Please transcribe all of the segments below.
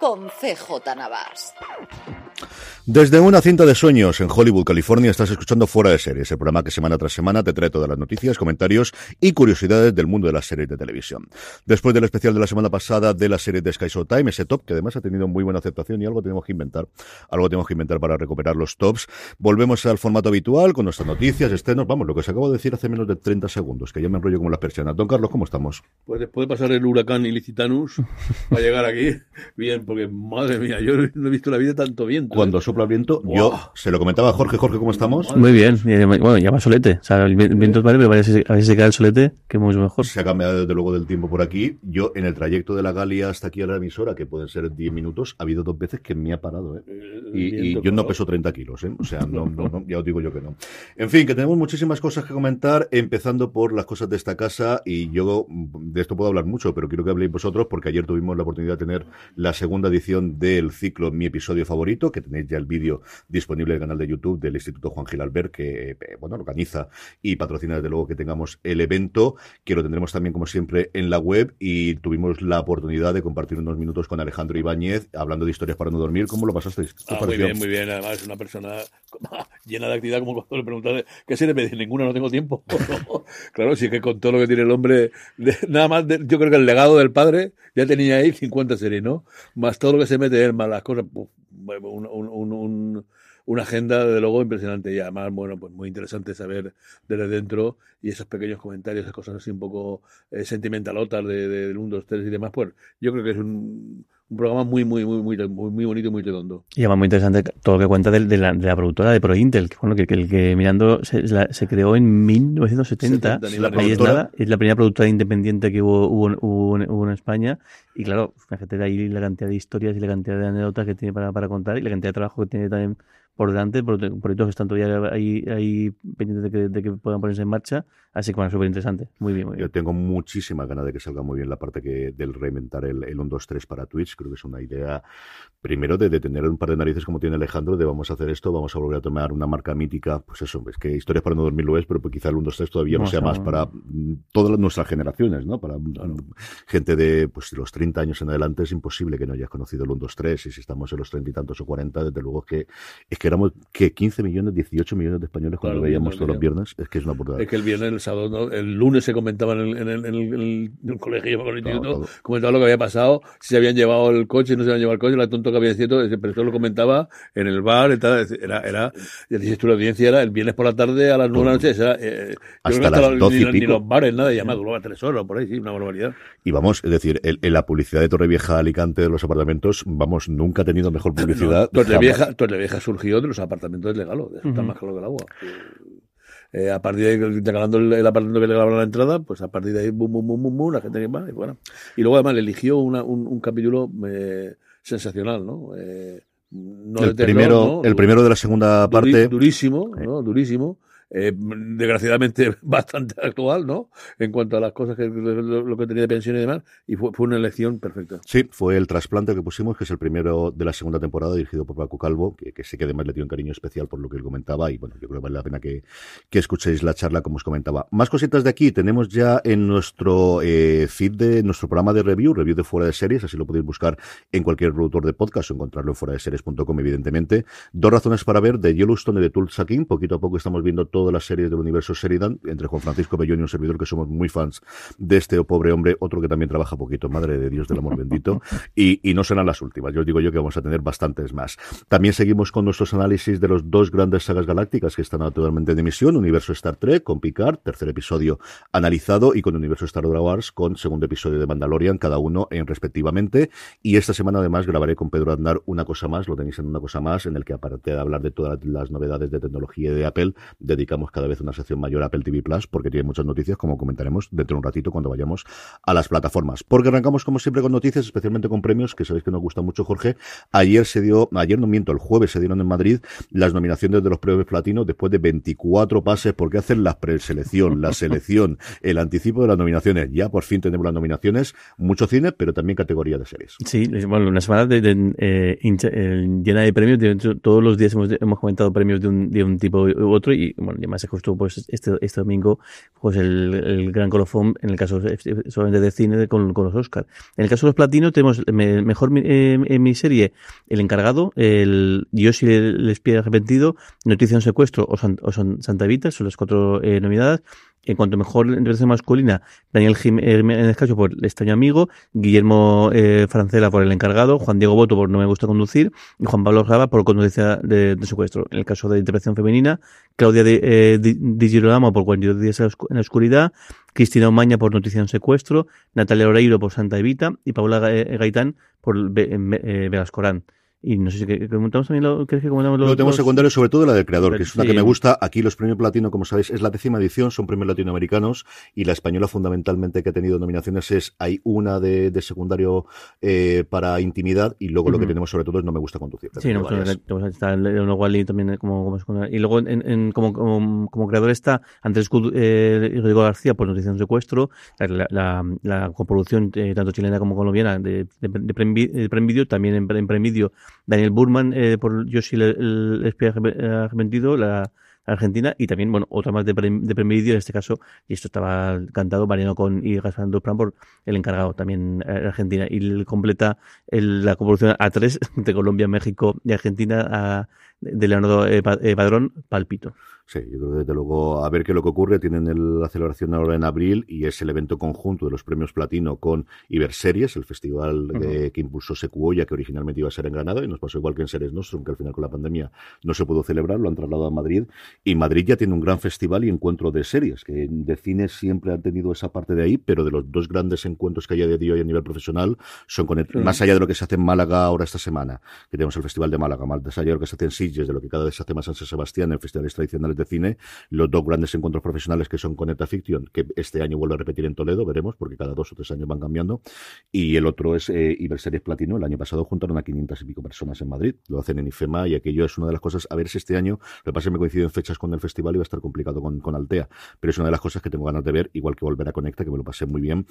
con CJ Navas. Desde una cinta de sueños en Hollywood, California, estás escuchando Fuera de Series, el programa que semana tras semana te trae todas las noticias, comentarios y curiosidades del mundo de las series de televisión. Después del especial de la semana pasada de la serie de Sky Time, ese top que además ha tenido muy buena aceptación y algo tenemos que inventar, algo tenemos que inventar para recuperar los tops. Volvemos al formato habitual con nuestras noticias, estrenos, vamos, lo que os acabo de decir hace menos de 30 segundos, que ya me enrollo como las persianas. Don Carlos, ¿cómo estamos? Pues después de pasar el huracán Ilicitanus, para llegar aquí, bien, porque madre mía, yo no he visto la vida tanto viento. ¿eh? Cuando sopla el viento, yo se lo comentaba a Jorge. Jorge, ¿cómo estamos? Muy bien. Bueno, ya va solete. O sea, el viento es vale, pero a si se cae el solete, que mucho mejor. Se ha cambiado desde luego del tiempo por aquí. Yo, en el trayecto de la Galia hasta aquí a la emisora, que pueden ser 10 minutos, ha habido dos veces que me ha parado, ¿eh? Y, y yo no peso 30 kilos, ¿eh? O sea, no, no, no, ya os digo yo que no. En fin, que tenemos muchísimas cosas que comentar, empezando por las cosas de esta casa, y yo de esto puedo hablar mucho, pero quiero que habléis vosotros, porque ayer tuvimos la oportunidad de tener la segunda edición del ciclo Mi Episodio Favorito, que tenéis ya el vídeo disponible en el canal de YouTube del Instituto Juan Gil Albert, que eh, bueno, organiza y patrocina desde luego que tengamos el evento, que lo tendremos también como siempre en la web y tuvimos la oportunidad de compartir unos minutos con Alejandro Ibáñez hablando de historias para no dormir. ¿Cómo lo pasasteis? Ah, muy bien, muy bien. Además es una persona llena de actividad, como cuando le preguntas ¿qué serie me dice? Ninguna, no tengo tiempo. claro, sí que con todo lo que tiene el hombre, nada más, yo creo que el legado del padre ya tenía ahí 50 series, ¿no? Más todo lo que se mete él, más las cosas, un, un, un una agenda, de luego, impresionante. Y además, bueno, pues muy interesante saber desde dentro y esos pequeños comentarios, esas cosas así un poco eh, sentimentalotas de, de, del 1, 2, 3 y demás. Pues yo creo que es un, un programa muy, muy, muy, muy, muy, bonito y muy redondo. Y además muy interesante todo lo que cuenta de, de, la, de la, productora de ProIntel, que, bueno, que, que el que mirando se, la, se creó en 1970. 70, ahí es nada, es la primera productora independiente que hubo, hubo, hubo, hubo en España. Y claro, fíjate de ahí la cantidad de historias y la cantidad de anécdotas que tiene para, para contar y la cantidad de trabajo que tiene también por delante, proyectos que están todavía ahí, ahí pendientes de que, de que, puedan ponerse en marcha. Así que bueno, súper interesante. Muy bien, muy bien. Yo tengo muchísimas ganas de que salga muy bien la parte que del reinventar el, el 1, 2, 3 para Twitch. Creo que es una idea, primero, de, de, tener un par de narices como tiene Alejandro, de vamos a hacer esto, vamos a volver a tomar una marca mítica. Pues eso, es que Historias para no dormir lo es, pero pues quizá el 1, 2, 3 todavía no, no sea más para todas nuestras generaciones, ¿no? Para claro. gente de pues los 30 años en adelante es imposible que no hayas conocido el 1, 2, 3. Y si estamos en los 30 y tantos o 40, desde luego es que, es que éramos que 15 millones, 18 millones de españoles cuando claro, veíamos todos los viernes. Es que es una burrada. Es que el viernes, sábado, ¿no? el lunes se comentaba en el, en el, en el, en el colegio, en el instituto, comentaba lo que había pasado, si se habían llevado el coche, no se habían llevado el coche, la tonto que había sido, pero esto lo comentaba en el bar, y tal, era, era, ya dices tú, la audiencia era el viernes por la tarde a las 9 de la noche, era, eh, hasta las 12 ni, ni los bares, nada, y además duraba tres horas por ahí, sí, una barbaridad. Y vamos, es decir, en, en la publicidad de Torrevieja Alicante de los apartamentos, vamos, nunca ha tenido mejor publicidad. No, Torrevieja, Torrevieja surgió de los apartamentos de eso uh -huh. está más claro que el agua. Eh, a partir de ahí, el, el apartamento que le la entrada, pues a partir de ahí, bum, bum, bum, bum, bum la gente que va, y bueno. Y luego además le eligió una, un, un, capítulo eh, sensacional, ¿no? Eh, no el, terror, primero, ¿no? el primero de la segunda parte. Durísimo, ¿no? Durísimo. Desgraciadamente bastante actual, ¿no? En cuanto a las cosas que lo, que tenía de pensión y demás, y fue, fue, una elección perfecta. Sí, fue el trasplante que pusimos, que es el primero de la segunda temporada, dirigido por Paco Calvo, que, sé que además le dio un cariño especial por lo que él comentaba, y bueno, yo creo que vale la pena que, que escuchéis la charla, como os comentaba. Más cositas de aquí, tenemos ya en nuestro eh, feed de nuestro programa de review, review de fuera de series, así lo podéis buscar en cualquier productor de podcast o encontrarlo en fuera de series.com, evidentemente. Dos razones para ver de Yellowstone y de Tulsa poquito a poco estamos viendo todas las series del universo Sheridan, entre Juan Francisco Bellón y un servidor que somos muy fans de este pobre hombre, otro que también trabaja poquito, madre de Dios del amor bendito, y, y no serán las últimas. Yo os digo yo que vamos a tener bastantes más. También seguimos con nuestros análisis de los dos grandes sagas galácticas que están actualmente en emisión, Universo Star Trek con Picard, tercer episodio analizado, y con Universo Star Wars con segundo episodio de Mandalorian, cada uno en respectivamente. Y esta semana además grabaré con Pedro Andar una cosa más, lo tenéis en una cosa más, en el que aparte de hablar de todas las novedades de tecnología de Apple, dedicamos cada vez una sección mayor a Apple TV Plus, porque tiene muchas noticias, como comentaremos dentro de un ratito cuando vayamos a las plataformas. Porque arrancamos como siempre con noticias, especialmente con premios, que sabéis que nos gusta mucho, Jorge. Ayer se dio, ayer no miento, el jueves se dieron en Madrid las nominaciones de los premios platino después de 24 pases, porque hacen la preselección, la selección, el anticipo de las nominaciones. Ya por fin tenemos las nominaciones, mucho cine, pero también categoría de series. Sí, bueno, una semana de, eh, eh, llena de premios. todos los días hemos, hemos comentado premios de un, de un tipo u otro y bueno, además se justo pues este, este domingo pues el, el gran colofón en el caso solamente de cine con, con los Oscars. En el caso de los platinos tenemos mejor eh, en mi serie El Encargado, el Yoshi el espía arrepentido, Noticia de un secuestro o, o Santa Evita, son las cuatro eh, nominadas en cuanto mejor interpretación masculina, Daniel Jiménez Cacho por El extraño amigo, Guillermo eh, Francela por El encargado, Juan Diego Boto por No me gusta conducir y Juan Pablo Raba por Conducción de, secuestro. En el caso de interpretación femenina, Claudia Di, eh, Di, Girolamo por 42 días en la oscuridad, Cristina Omaña por Noticia de secuestro, Natalia Oreiro por Santa Evita y Paula Gaitán por Velascorán. Y no sé si comentamos también lo, que comentamos Lo tenemos secundario, sobre todo la del creador, que es una que me gusta. Aquí los premios platino, como sabéis, es la décima edición, son premios latinoamericanos, y la española fundamentalmente que ha tenido nominaciones es, hay una de, de secundario eh, para intimidad, y luego lo que tenemos sobre todo es No me gusta conducir. Sí, no, está Leonor Wally también eh, como, como secundario. Y luego en, en, como, como, como, creador está Andrés eh, y Rodrigo García por Noticia de Secuestro, la, la, la coproducción eh, tanto chilena como colombiana de, de, de, Prem Video, también en, en Prem Video Daniel Burman eh, por Yoshi el, el espía arrepentido, la Argentina, y también, bueno, otra más de, de Video, en este caso, y esto estaba cantado, Mariano con y Gaspar Dupran por el encargado también eh, Argentina, y completa el, la coproducción a tres de Colombia, México y Argentina a, de Leonardo eh, eh, Padrón, Palpito. Sí, yo creo que desde luego a ver qué es lo que ocurre. Tienen la celebración ahora en abril y es el evento conjunto de los premios platino con Iberseries, el festival de, que impulsó Secuoya, que originalmente iba a ser en Granada y nos pasó igual que en Series Nostrum, que al final con la pandemia no se pudo celebrar, lo han trasladado a Madrid. Y Madrid ya tiene un gran festival y encuentro de series, que de cine siempre han tenido esa parte de ahí, pero de los dos grandes encuentros que hay de día hoy a nivel profesional son con más allá de lo que se hace en Málaga ahora esta semana, que tenemos el Festival de Málaga, más allá de lo que se hace en Sitges, de lo que cada vez se hace más en San Sebastián, en festivales tradicionales de cine, los dos grandes encuentros profesionales que son Conecta Fiction, que este año vuelve a repetir en Toledo, veremos, porque cada dos o tres años van cambiando, y el otro es eh, Iberseries Platino, el año pasado juntaron a 500 y pico personas en Madrid, lo hacen en IFEMA, y aquello es una de las cosas, a ver si este año, lo que pasa es que me coincide en fechas con el festival y va a estar complicado con, con Altea, pero es una de las cosas que tengo ganas de ver, igual que volver a Conecta, que me lo pasé muy bien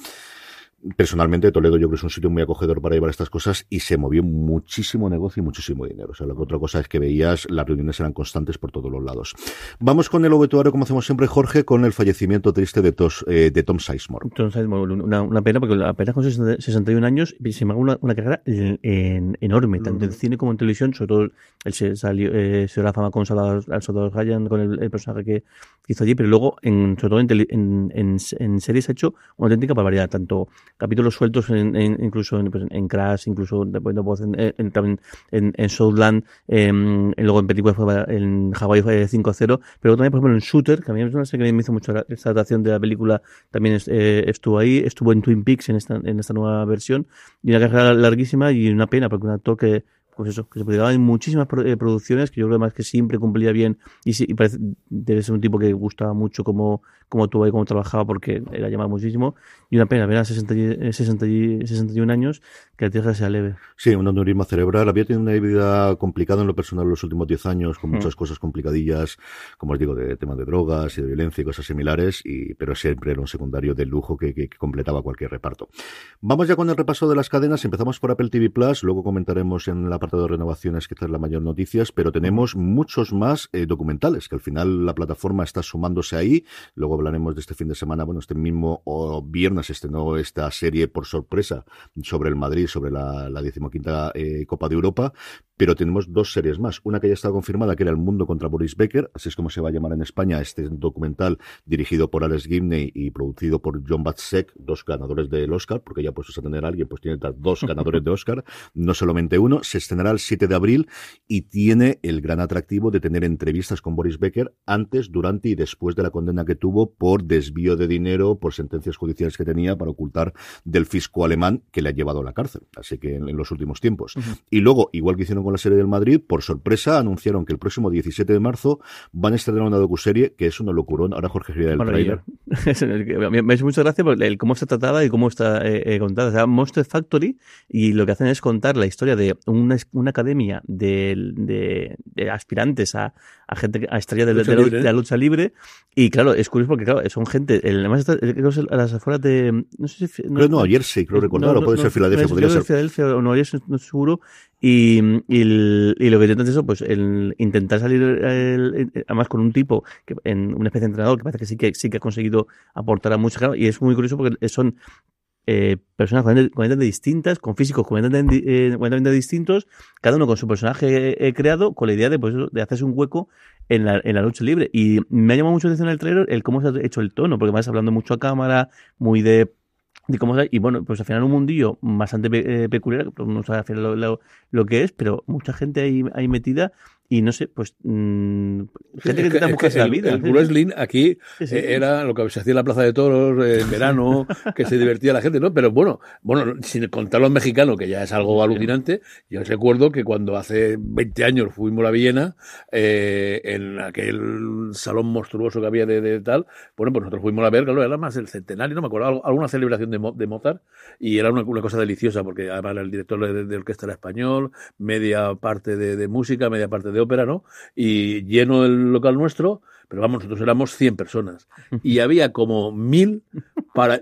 personalmente Toledo yo creo que es un sitio muy acogedor para llevar estas cosas y se movió muchísimo negocio y muchísimo dinero. O sea, la otra cosa es que veías las reuniones eran constantes por todos los lados. Vamos con el obituario, como hacemos siempre, Jorge, con el fallecimiento triste de, eh, de Tom Sizemore. Tom Sizemore, una, pena porque apenas con 61 años se me hago una, carrera enorme, tanto en cine como en televisión, sobre todo él se salió, eh, se dio la fama con al Soldado Ryan, con el, personaje que, hizo allí, pero luego, en, sobre todo en, en, en, series ha hecho una auténtica barbaridad, tanto capítulos sueltos en, incluso pues, en, Crash, incluso después voz en, en, en, en Southland, em, luego en películas en Hawaii 5-0, pero también, por ejemplo, en Shooter, que a mí es una serie que me hizo mucho esta adaptación de la película, también eh, estuvo ahí, estuvo en Twin Peaks en esta, en esta nueva versión, y una carrera larguísima y una pena, porque un actor que pues eso, que se publicaba en muchísimas eh, producciones, que yo creo además que siempre cumplía bien y, y parece, debe ser un tipo que gustaba mucho cómo, cómo tuvo y cómo trabajaba porque era llamado muchísimo. Y una pena, ver a 60, 60, 61 años que la tierra sea leve. Sí, un aneurisma cerebral. Había tenido una vida complicada en lo personal en los últimos 10 años, con muchas cosas complicadillas, como os digo, de temas de drogas y de violencia y cosas similares, y, pero siempre era un secundario de lujo que, que, que completaba cualquier reparto. Vamos ya con el repaso de las cadenas. Empezamos por Apple TV Plus, luego comentaremos en la de renovaciones, que es la mayor noticias, pero tenemos muchos más eh, documentales, que al final la plataforma está sumándose ahí. Luego hablaremos de este fin de semana, bueno, este mismo viernes estrenó esta serie por sorpresa sobre el Madrid, sobre la, la decimoquinta eh, Copa de Europa, pero tenemos dos series más. Una que ya estaba confirmada, que era El Mundo contra Boris Becker, así es como se va a llamar en España este documental dirigido por Alex Gibney y producido por John Batsek, dos ganadores del Oscar, porque ya puestos a tener a alguien, pues tiene dos ganadores de Oscar, no solamente uno. Se estrenará el 7 de abril y tiene el gran atractivo de tener entrevistas con Boris Becker antes, durante y después de la condena que tuvo por desvío de dinero, por sentencias judiciales que tenía para ocultar del fisco alemán que le ha llevado a la cárcel. Así que en, los últimos tiempos. Y luego, igual que hicieron con la serie del Madrid, por sorpresa anunciaron que el próximo 17 de marzo van a estrenar una docuserie que es una locurón. Ahora Jorge gira el trailer. me hace mucha gracia por el cómo está tratada y cómo está eh, eh, contada. Se llama Monster Factory y lo que hacen es contar la historia de una, una academia de, de, aspirantes a, a, gente a estrella de, la lucha libre. Y claro, es curioso porque claro, son gente, además creo que a las afueras de no sé si no, creo no, ayer sí, creo recordar, o puede ser Filadelfia, podría ser. Filadelfia o Nueva York, no estoy seguro. Y, y, y, lo que intentan es eso, pues el intentar salir el, además con un tipo que en una especie de entrenador que parece que sí que sí que ha conseguido aportar a mucha y es muy curioso porque son eh, personas completamente distintas, con físicos completamente, eh, distintos, cada uno con su personaje eh, creado, con la idea de, pues, de hacerse un hueco en la, en la lucha libre. Y me ha llamado mucho la atención el trailer el cómo se ha hecho el tono, porque vas hablando mucho a cámara, muy de cómo y bueno, pues al final un mundillo bastante eh, peculiar, no sabe lo, lo, lo, que es, pero mucha gente ahí, ahí metida y no sé, pues mmm, gente que intenta buscarse la vida. El, wrestling aquí eh, era lo que se hacía en la Plaza de Toros eh, en verano, que se divertía la gente, ¿no? Pero bueno, bueno, sin contar los mexicanos, que ya es algo alucinante, yo recuerdo que cuando hace 20 años fuimos a Viena, eh, en aquel salón monstruoso que había de, tal, bueno, pues nosotros fuimos a ver, claro, era más el centenario, no me acuerdo, alguna celebración de, de Mozart, y era una, una, cosa deliciosa, porque además el director de, de orquesta era español, media parte de, de música, media parte de de ópera, ¿no? Y lleno el local nuestro, pero vamos, nosotros éramos 100 personas. Y había como mil para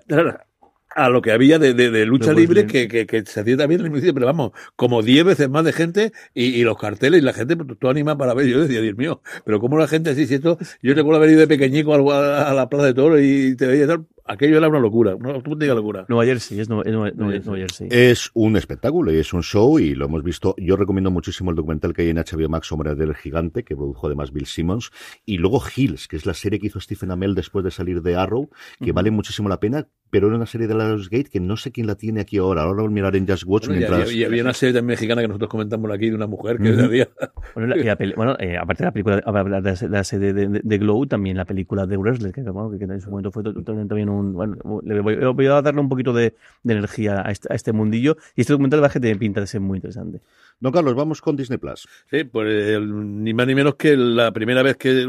a lo que había de, de, lucha libre que, que, que, se hacía también en el municipio, pero vamos, como 10 veces más de gente y, y, los carteles y la gente pues, todo anima para ver. Yo decía, Dios mío, pero como la gente así, si esto, yo recuerdo haber ido de pequeñico a, a la plaza de toro y te veía tal, aquello era una locura, una auténtica locura. Nueva Jersey, es Nueva, es Nueva, Jersey. Es un espectáculo y es un show y lo hemos visto. Yo recomiendo muchísimo el documental que hay en HBO Max sobre del gigante, que produjo además Bill Simmons, y luego Hills, que es la serie que hizo Stephen Amell después de salir de Arrow, que vale muchísimo la pena, pero era una serie de la Gate que no sé quién la tiene aquí ahora. Ahora voy a mirar en Just Watch mientras... Y, había una serie también mexicana que nosotros comentamos aquí de una mujer que Bueno, bueno eh, aparte de la película de la serie de, Glow, también la película de Wrestler, que, que, en su momento fue también un... Bueno, voy, a darle un poquito de, energía este, a este, mundillo. Y este documental va a de pinta de ser muy interesante. Don Carlos, vamos con Disney Plus. Sí, pues ni más ni menos que la primera vez que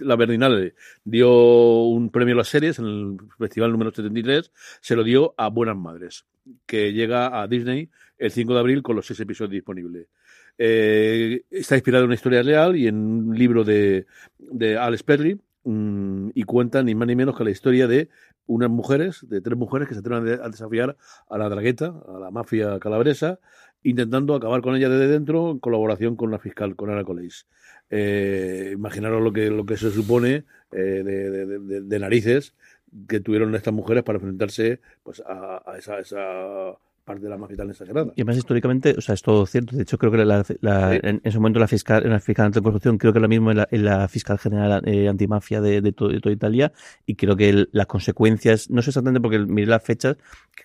la Berlinale dio un premio a las series, en el festival número 73, se lo dio a Buenas Madres, que llega a Disney el 5 de abril con los seis episodios disponibles. Eh, está inspirado en una historia real y en un libro de, de Alex Perry, mm, y cuenta ni más ni menos que la historia de unas mujeres, de tres mujeres que se atreven a desafiar a la dragueta, a la mafia calabresa, intentando acabar con ella desde dentro en colaboración con la fiscal, con Ana Coleix. Eh, imaginaros lo que, lo que se supone eh, de, narices que tuvieron estas mujeres para enfrentarse pues, a, esa parte de la mafia tan exagerada. Y además históricamente, o sea, es todo cierto. De hecho, creo que la, en, ese momento la fiscal, en la fiscal anticorrupción, creo que lo mismo en la, fiscal general eh, antimafia de, de, toda Italia, y creo que las consecuencias, no sé exactamente porque miré las fechas,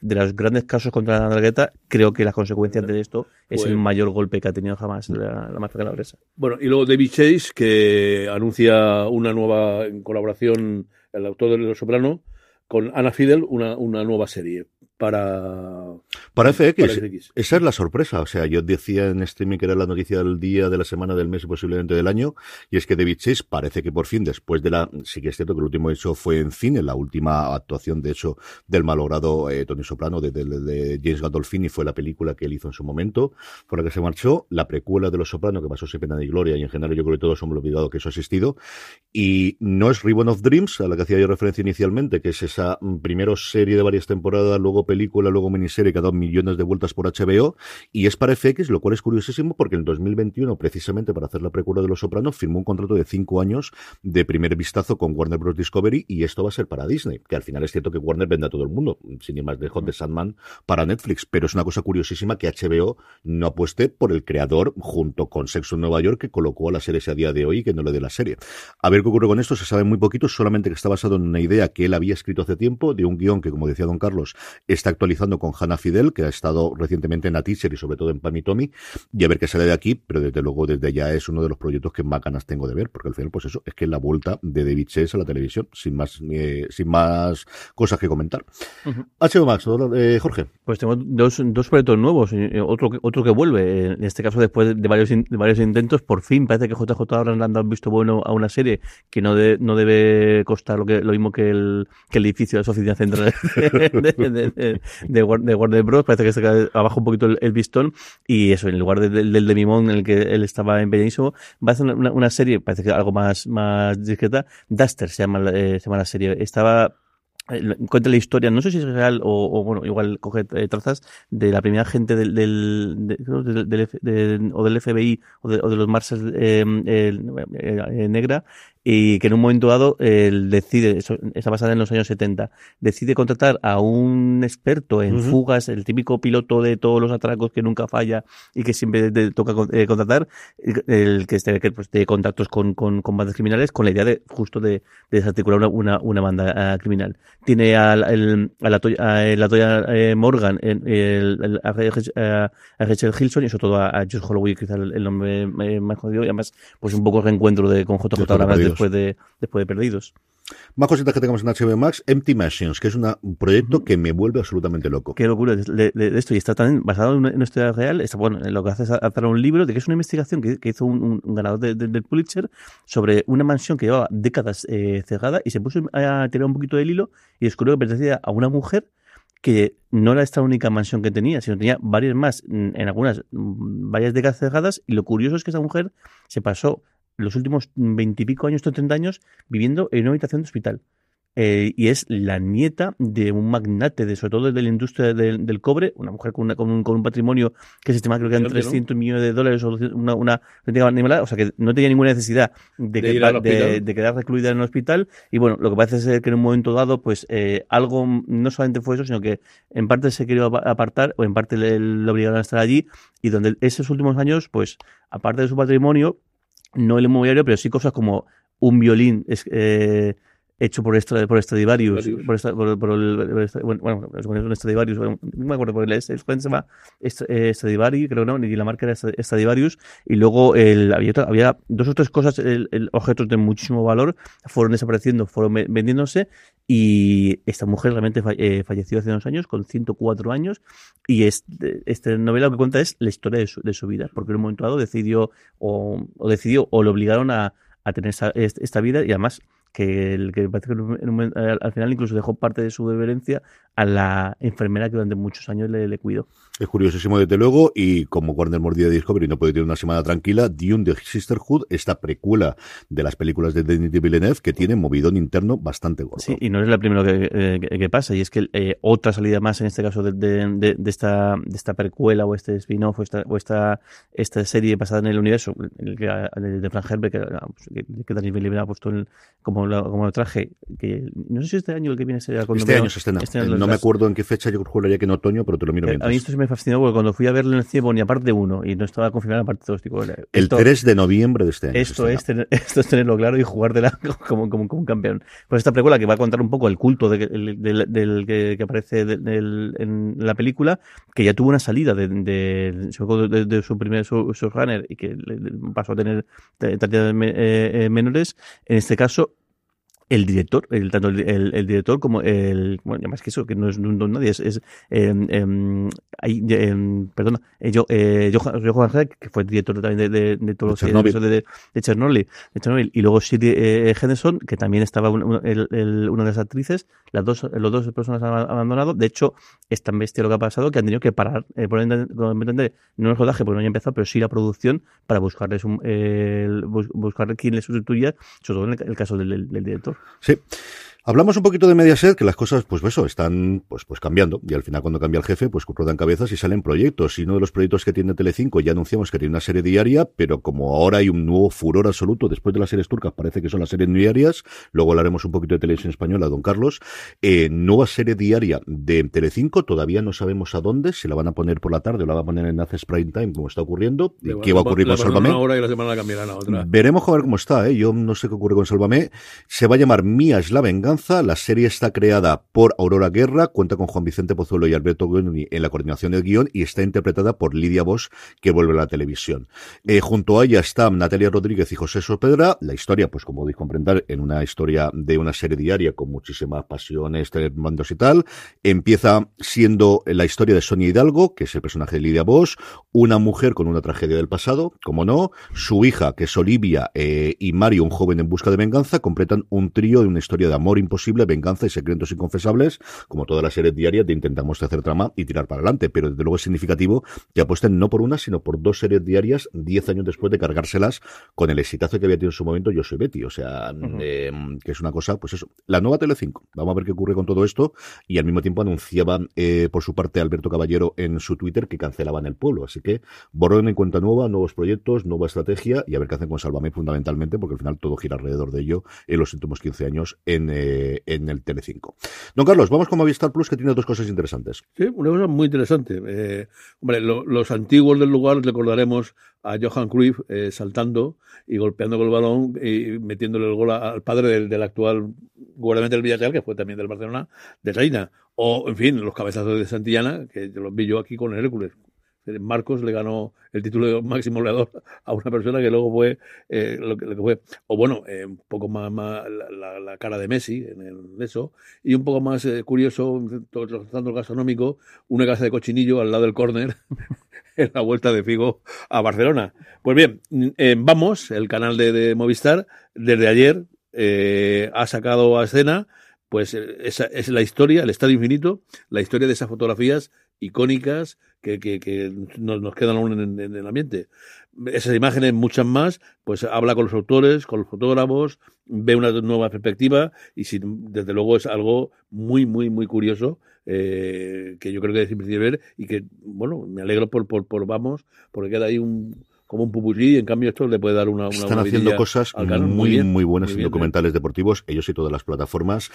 de los grandes casos contra la Andalgueta, creo que las consecuencias de esto es el mayor golpe que ha tenido jamás la, la mafia calabresa. Bueno, y luego David Chase, que anuncia una nueva colaboración, el autor de Los Soprano, con Ana Fidel, una, una nueva serie para, para FX. Esa es la sorpresa. O sea, yo decía en streaming que era la noticia del día, de la semana, del mes y posiblemente del año. Y es que David Chase parece que por fin, después de la. Sí que es cierto que el último hecho fue en cine, la última actuación, de hecho, del malogrado eh, Tony Soprano, de, de, James Gandolfini, fue la película que él hizo en su momento, por la que se marchó. La precuela de Los Soprano, que pasó sin pena ni gloria, y en general yo creo que todos hemos olvidado que eso ha existido. Y no es Ribbon of Dreams, a la que hacía yo referencia inicialmente, que es esa mm, primero serie de varias temporadas, luego película, luego miniserie serie que ha dado millones de vueltas por HBO y es para FX, lo cual es curiosísimo porque en 2021, precisamente para hacer la precuela de Los Sopranos, firmó un contrato de cinco años de primer vistazo con Warner Bros. Discovery y esto va a ser para Disney, que al final es cierto que Warner vende a todo el mundo, sin ir más lejos de Sandman para Netflix, pero es una cosa curiosísima que HBO no apueste por el creador junto con Sexo en Nueva York que colocó a la serie a día de hoy y que no le dé la serie. A ver qué ocurre con esto, se sabe muy poquito, solamente que está basado en una idea que él había escrito hace tiempo, de un guion que, como decía don Carlos, está actualizando con Hannah Fidel, que ha estado recientemente en la teaser y sobre todo en Pam y a ver qué sale de aquí, pero desde luego desde ya es uno de los proyectos que más ganas tengo de ver, porque al final, pues eso, es que es la vuelta de David Chase a la televisión, sin más, eh, sin más cosas que comentar. HBO Max, eh, Jorge. Pues tengo dos, dos proyectos nuevos, otro, otro que vuelve, en este caso después de varios, de varios intentos, por fin parece que JJ ahora le han dado visto bueno a una serie que no, no debe costar lo que lo mismo que el, que el edificio de la oficina central de, de, Warner Bros. Parece que se abajo un poquito el, bistón y eso, en lugar del de, Mimón en el que él estaba empeñadísimo, va a hacer una, una, serie, parece que algo más, más discreta, Duster se llama, eh, se llama la serie. Estaba eh, cuenta la historia, no sé si es real o, bueno, igual coge eh, trazas de la primera gente del, del, del, o del FBI o de, o de los Marshals eh, eh, negra y que en un momento dado él decide, eso, está basada en los años 70, decide contratar a un experto en fugas, el típico piloto de todos los atracos que nunca falla y que siempre te toca eh, contratar, el que esté que pues, de contactos con, con, con, bandas criminales con la idea de justo de, de desarticular una, una, una banda uh, criminal. Tiene al, el, a la, a la Toya eh, Morgan, el, el, a, a, Rachel Hilson y sobre todo a, a Josh Holloway, quizá el, el nombre eh, más jodido y además pues un poco reencuentro de con JJ Abrams después de, después de Perdidos. Más cositas que tengamos en HBO Max, Empty Machines, que es un proyecto que me vuelve absolutamente loco. Qué locura de, esto. Y está también basado en una, historia real. Está, bueno, lo que hace es adaptar un libro de que es una investigación que, hizo un, ganador del Pulitzer sobre una mansión que llevaba décadas eh, cerrada y se puso a tirar un poquito del hilo y descubrió que pertenecía a una mujer que no era esta única mansión que tenía, sino tenía varias más, en algunas, varias décadas cerradas, y lo curioso es que esa mujer se pasó los últimos veintipico años, treinta años, viviendo en una habitación de hospital. Eh, y es la nieta de un magnate, de, sobre todo de la industria del, cobre, una mujer con, con, un, con, un, patrimonio que se estima creo que eran 300 millones de dólares o una, una, o sea que no tenía ninguna necesidad de, de, quedar recluida en el hospital. Y bueno, lo que parece ser que en un momento dado, pues eh, algo no solamente fue eso, sino que en parte se quería apartar o en parte le, le obligaron a estar allí y donde esos últimos años, pues aparte de su patrimonio, no el inmobiliario, pero sí cosas como un violín eh, hecho por, extra, por Stradivarius, por, por, por, el, bueno, es un Stradivarius, no me acuerdo por el, el, se llama eh, Stradivarius, creo no, y la marca era Stradivarius, y luego el, había, había dos o tres cosas, el, objetos de muchísimo valor, fueron desapareciendo, fueron vendiéndose, y esta mujer realmente eh, falleció hace unos años, con 104 años, y este, esta novela lo que cuenta es la historia de su, de su vida, porque en un momento dado decidió, o, o decidió, o lo obligaron a, a tener esta, esta vida, y además que, el, que parece que al final incluso dejó parte de su deberencia a la enfermera que durante muchos años le cuidó. Es curiosísimo desde luego y como Warner mordía de Discovery no puede tener una semana tranquila, Dune de Sisterhood, esta precuela de las películas de Denis Villeneuve que tiene movidón interno bastante gordo. Sí, y no es la primera que, eh, que, pasa y es que eh, otra salida más en este caso de, de, de, esta, de esta precuela o este spin-off o esta, o esta, esta serie basada en el universo el que, de Frank Herbert que, que, Denis Villeneuve ha puesto en, como, lo, como lo traje que no sé si este año el que viene cuando este año se estrena. Este año no me acuerdo en qué fecha, yo creo que en otoño, pero te lo miro bien. A mí esto se me fascinó porque cuando fui a verlo en el cine ponía parte 1 y no estaba confirmada la parte 2. Digo, el 3 de noviembre de este año. Esto es, tener, esto es tenerlo claro y jugar de la, como, como, como un campeón. Pues esta precuela que va a contar un poco el culto de, del, del, que, que, aparece en la película, que ya tuvo una salida de, de, de su primer runner y que pasó a tener cantidades eh, menores. En este caso, el director, el, tanto el, el, director como el, bueno, más que eso, que no es no, nadie, es, es eh, eh, perdona, eh, yo, eh, Johan Heck, que fue director también de, de, de todos los de, de, de, Chernobyl, de Chernobyl, y luego Shirley eh, Henderson, que también estaba un, el, el, una de las actrices, las dos, los dos personas han abandonado, de hecho, es tan bestia lo que ha pasado que han tenido que parar, eh, por entender, no el rodaje porque no haya empezado, pero sí la producción para buscarles un, eh, buscar quién les sustituya, sobre todo en el, el caso del, del director. Sí. Hablamos un poquito de Mediaset, que las cosas, pues eso, están pues, pues cambiando. Y al final, cuando cambia el jefe, pues rodan cabezas y salen proyectos. Y uno de los proyectos que tiene Telecinco, ya anunciamos que tiene una serie diaria, pero como ahora hay un nuevo furor absoluto después de las series turcas, parece que son las series diarias. Luego hablaremos un poquito de televisión española, don Carlos. Eh, nueva serie diaria de Telecinco, todavía no sabemos a dónde, si la van a poner por la tarde o la van a poner en Access Prime Time, como está ocurriendo. y ¿Qué va a ocurrir con Sálvame? Veremos a ver cómo está, ¿eh? Yo no sé qué ocurre con Sálvame. Se va a llamar Mía es la venganza. La serie está creada por Aurora Guerra, cuenta con Juan Vicente Pozuelo y Alberto Guini en la coordinación del guion y está interpretada por Lidia Bosch, que vuelve a la televisión. Eh, junto a ella está Natalia Rodríguez y José Sopedra. La historia, pues como podéis comprender, en una historia de una serie diaria con muchísimas pasiones, mandos y tal. Empieza siendo la historia de Sonia Hidalgo, que es el personaje de Lidia Bosch, una mujer con una tragedia del pasado, como no, su hija, que es Olivia, eh, y Mario, un joven en busca de venganza, completan un trío de una historia de amor imposible, venganza y secretos inconfesables, como todas las series diarias de intentamos hacer trama y tirar para adelante, pero desde luego es significativo que apuesten no por una, sino por dos series diarias, diez años después de cargárselas con el exitazo que había tenido en su momento Yo soy Betty, o sea, em, que es una cosa, pues eso, la nueva Telecinco, vamos a ver qué ocurre con todo esto, y al mismo tiempo anunciaban eh, por su parte Alberto Caballero en su Twitter que cancelaban el pueblo, así que borrón en cuenta nueva, nuevos proyectos, nueva estrategia, y a ver qué hacen con Salvame fundamentalmente, porque al final todo gira alrededor de ello en los últimos 15 años en, eh, en el Telecinco. Don Carlos, vamos con Movistar Plus, que tiene dos cosas interesantes. Sí, una cosa muy interesante. Eh, hombre, los antiguos del lugar recordaremos a Johan Cruyff eh, saltando y golpeando con el balón y metiéndole el gol al padre del, actual guardameta del Villarreal, que fue también del Barcelona, de Reina. O, en fin, los cabezazos de Santillana, que los vi yo aquí con el Hércules. Marcos le ganó el título de máximo goleador a una persona que luego fue eh, lo, que, fue, o bueno, eh, un poco más, la, cara de Messi en eso, y un poco más eh, curioso, tratando el gastronómico, una casa de cochinillo al lado del córner en la vuelta de Figo a Barcelona. Pues bien, vamos, el canal de, Movistar, desde ayer ha sacado a escena pues esa es la historia, el estado infinito, la historia de esas fotografías icónicas que, que, nos, nos, quedan aún en, el ambiente. Esas imágenes, muchas más, pues habla con los autores, con los fotógrafos, ve una nueva perspectiva y desde luego es algo muy, muy, muy curioso eh, que yo creo que es imprescindible ver y que, bueno, me alegro por, por, por vamos, porque queda ahí un, como un pupusí, y en cambio esto le puede dar una, una Están haciendo cosas muy, muy, buenas en documentales deportivos, ellos y todas las plataformas,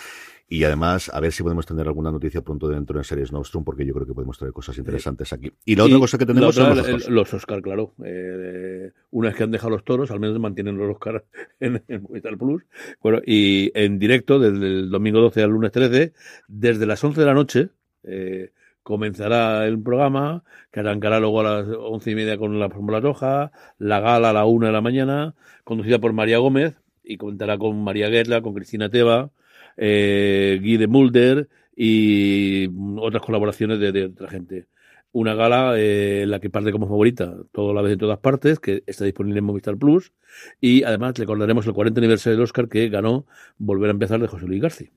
y además a ver si podemos tener alguna noticia pronto dentro en Series Nostrum, porque yo creo que podemos traer cosas interesantes aquí. Y la otra cosa que tenemos son los Oscars. Los Oscar, claro. Eh, una vez que han dejado los toros, al menos mantienen los Oscar en, el Movistar Plus. Bueno, y en directo, desde el domingo 12 al lunes 13, desde las 11 de la noche, eh, comenzará el programa, que arrancará luego a las once y media con la Fórmula Roja, la gala a la una de la mañana, conducida por María Gómez, y comentará con María Guerra, con Cristina Teba, eh, Guy de Mulder y otras colaboraciones de, otra gente. Una gala eh, en la que parte como favorita toda la vez en todas partes, que está disponible en Movistar Plus, y además recordaremos el 40 aniversario del Oscar que ganó Volver a empezar de José Luis García.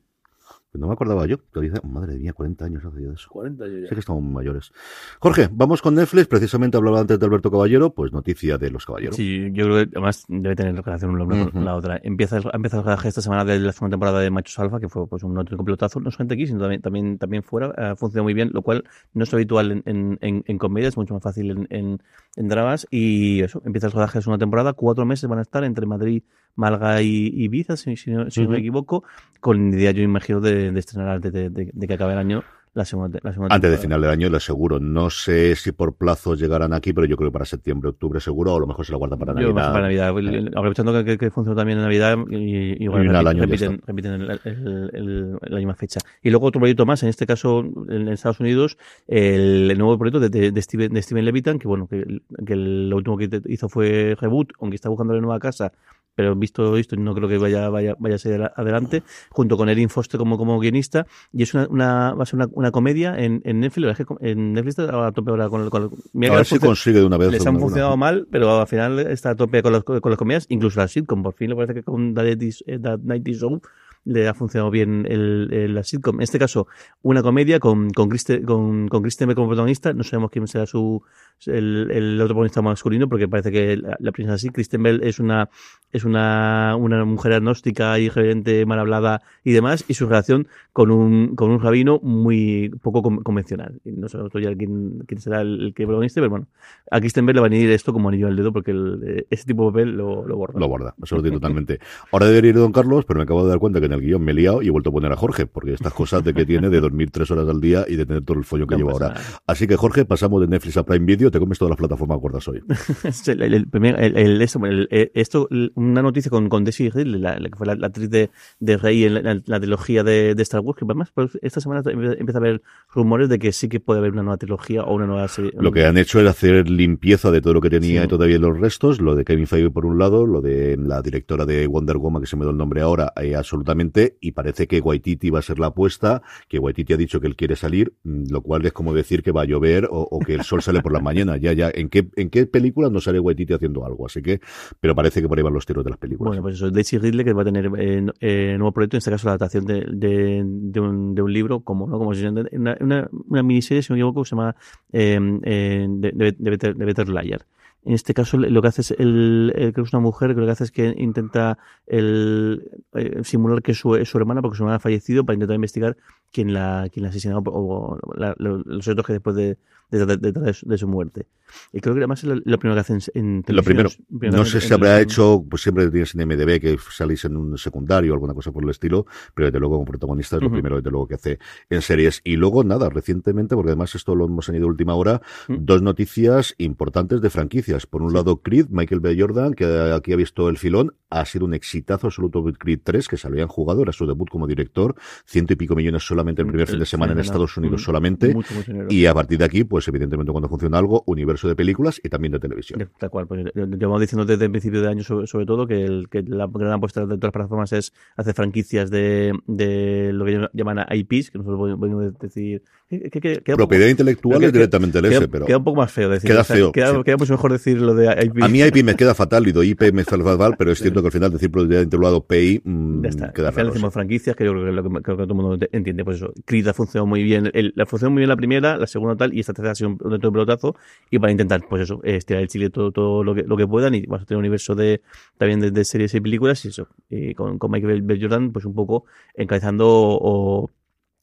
No me acordaba yo. Madre mía, 40 años hace eso. 40 años ya. Sé que estamos mayores. Jorge, vamos con Netflix. Precisamente hablaba antes de Alberto Caballero, pues noticia de los caballeros. Sí, yo creo que además debe tener relación una con la otra. Empieza, ha empezado el rodaje esta semana de la segunda temporada de Machos Alfa, que fue pues un auténtico pelotazo, no solamente aquí, sino también, también, también fuera. Ha funcionado muy bien, lo cual no es habitual en, en, en, comedia, es mucho más fácil en, en, en dramas. Y eso, empieza el rodaje de la segunda temporada. Cuatro meses van a estar entre Madrid Malga y Ibiza, si, si, no, me equivoco, con idea, yo imagino, de, de estrenar antes de, de, que acabe el año la segunda, la segunda Antes de final del año, lo aseguro. No sé si por plazo llegarán aquí, pero yo creo que para septiembre, octubre seguro, o a lo mejor se lo guardan para Navidad. para Navidad. Aprovechando que, que, funciona también en Navidad, y, igual repiten, repiten, el, el, la misma fecha. Y luego otro proyecto más, en este caso en Estados Unidos, el, nuevo proyecto de, de, Steven, de Steven Levitan, que bueno, que, que lo último que hizo fue Reboot, aunque está buscando la nueva casa, pero visto esto no creo que vaya, vaya, vaya a ser adelante, junto con Erin Foster como, como guionista, y es una, una va a ser una, una comedia en, en Netflix, en Netflix está a tope ahora con, con a ver si consigue de una vez. Les han funcionado mal, pero al final está a tope con, las, con las comedias, incluso la sitcom, por fin le parece que con That, 90 Show le ha funcionado bien el, la sitcom. En este caso, una comedia con, con, Kristen, con, con Kristen como protagonista. No sabemos quién será su el, el otro protagonista masculino, porque parece que la, la princesa así. Kristen Bell es una es una, una mujer agnóstica y gerente mal hablada y demás, y su relación con un, con un rabino muy poco convencional. No sé ya quién, quién será el, que protagonista, pero bueno, a Kristen Bell le va a venir esto como anillo al dedo porque el, ese tipo de papel lo, lo borda. Lo borda, totalmente. Ahora debería ir Don Carlos, pero me acabo de dar cuenta que en el guion me he liado y he vuelto a poner a Jorge, porque estas cosas de que tiene de dormir tres horas al día y de tener todo el follón que lleva ahora. Así que Jorge, pasamos de Netflix a Prime Video, te comes todas las plataformas gordas hoy. el, esto, esto, una noticia con, con Daisy Ridley, la, que fue la, actriz de, de, Rey en la, la trilogía de, de, Star Wars, que además pues, esta semana empieza a haber rumores de que sí que puede haber una nueva trilogía o una nueva serie. Lo que han hecho es hacer limpieza de todo lo que tenía sí. todavía los restos, lo de Kevin Feige por un lado, lo de la directora de Wonder Woman, que se me da el nombre ahora, eh, absolutamente, y parece que Waititi va a ser la apuesta, que Waititi ha dicho que él quiere salir, mm, lo cual es como decir que va a llover o, que el sol sale por la mañana. Ya, ya, ¿en qué, en qué película no sale Waititi haciendo algo? Así que, pero parece que por ahí van los tiros de las películas. Bueno, pues eso, Daisy Ridley que va a tener eh, eh, nuevo proyecto, en este caso la adaptación de, un, libro, como no como si una, una, miniserie, si no me equivoco, se llama eh, eh, de, Better, Better Liar. En este caso, lo que hace es, el, el, que es una mujer, que lo que hace es que intenta el, eh, simular que es su, es su hermana, porque su hermana ha fallecido, para intentar investigar quién la, quién la ha asesinado o, o la, los hechos que después de, de, de, de, de, su muerte. Y creo que además es lo, lo primero que hacen en Lo primero, no sé si habrá hecho, pues siempre tienes en MDB que salís en un secundario o alguna cosa por el estilo, pero desde luego como protagonista es lo uh -huh. primero desde luego que hace en series. Y luego nada, recientemente, porque además esto lo hemos añadido última hora, uh -huh. dos noticias importantes de franquicias. Por un lado, Creed, Michael B. Jordan, que aquí ha visto el filón, ha sido un exitazo absoluto Creed 3, que se lo habían jugado, era su debut como director, ciento y pico millones solamente el primer el, fin de semana en Estados Unidos solamente. Mucho, mucho y a partir de aquí, pues evidentemente cuando funciona algo, universo de películas y también de televisión. Tal cual, pues llevamos diciendo desde el principio de año sobre, sobre todo que, el, que la gran apuesta de todas las plataformas es hacer franquicias de, de lo que llaman IPs, que nosotros podemos decir... Que, que, que Propiedad poco, intelectual es directamente el S, pero... Queda un poco más feo decir. Queda feo. Queda, sí. queda mucho mejor decir lo de IP. A mí IP me queda fatal y do IP me queda fatal, pero es cierto que al final decir propiedad intelectual PI mmm, ya está. queda Al final decimos franquicias, que yo creo que, lo que todo el mundo entiende, pues eso. Creed ha funcionado muy bien, el, la funcionó muy bien la primera, la segunda tal, y esta tercera sido un, un, pelotazo, y para intentar, pues eso, estirar el chile todo, todo lo que, lo que puedan, y vas a tener un universo de, también de, de series y películas, y eso, y con, con Michael B. Jordan, pues un poco encabezando o,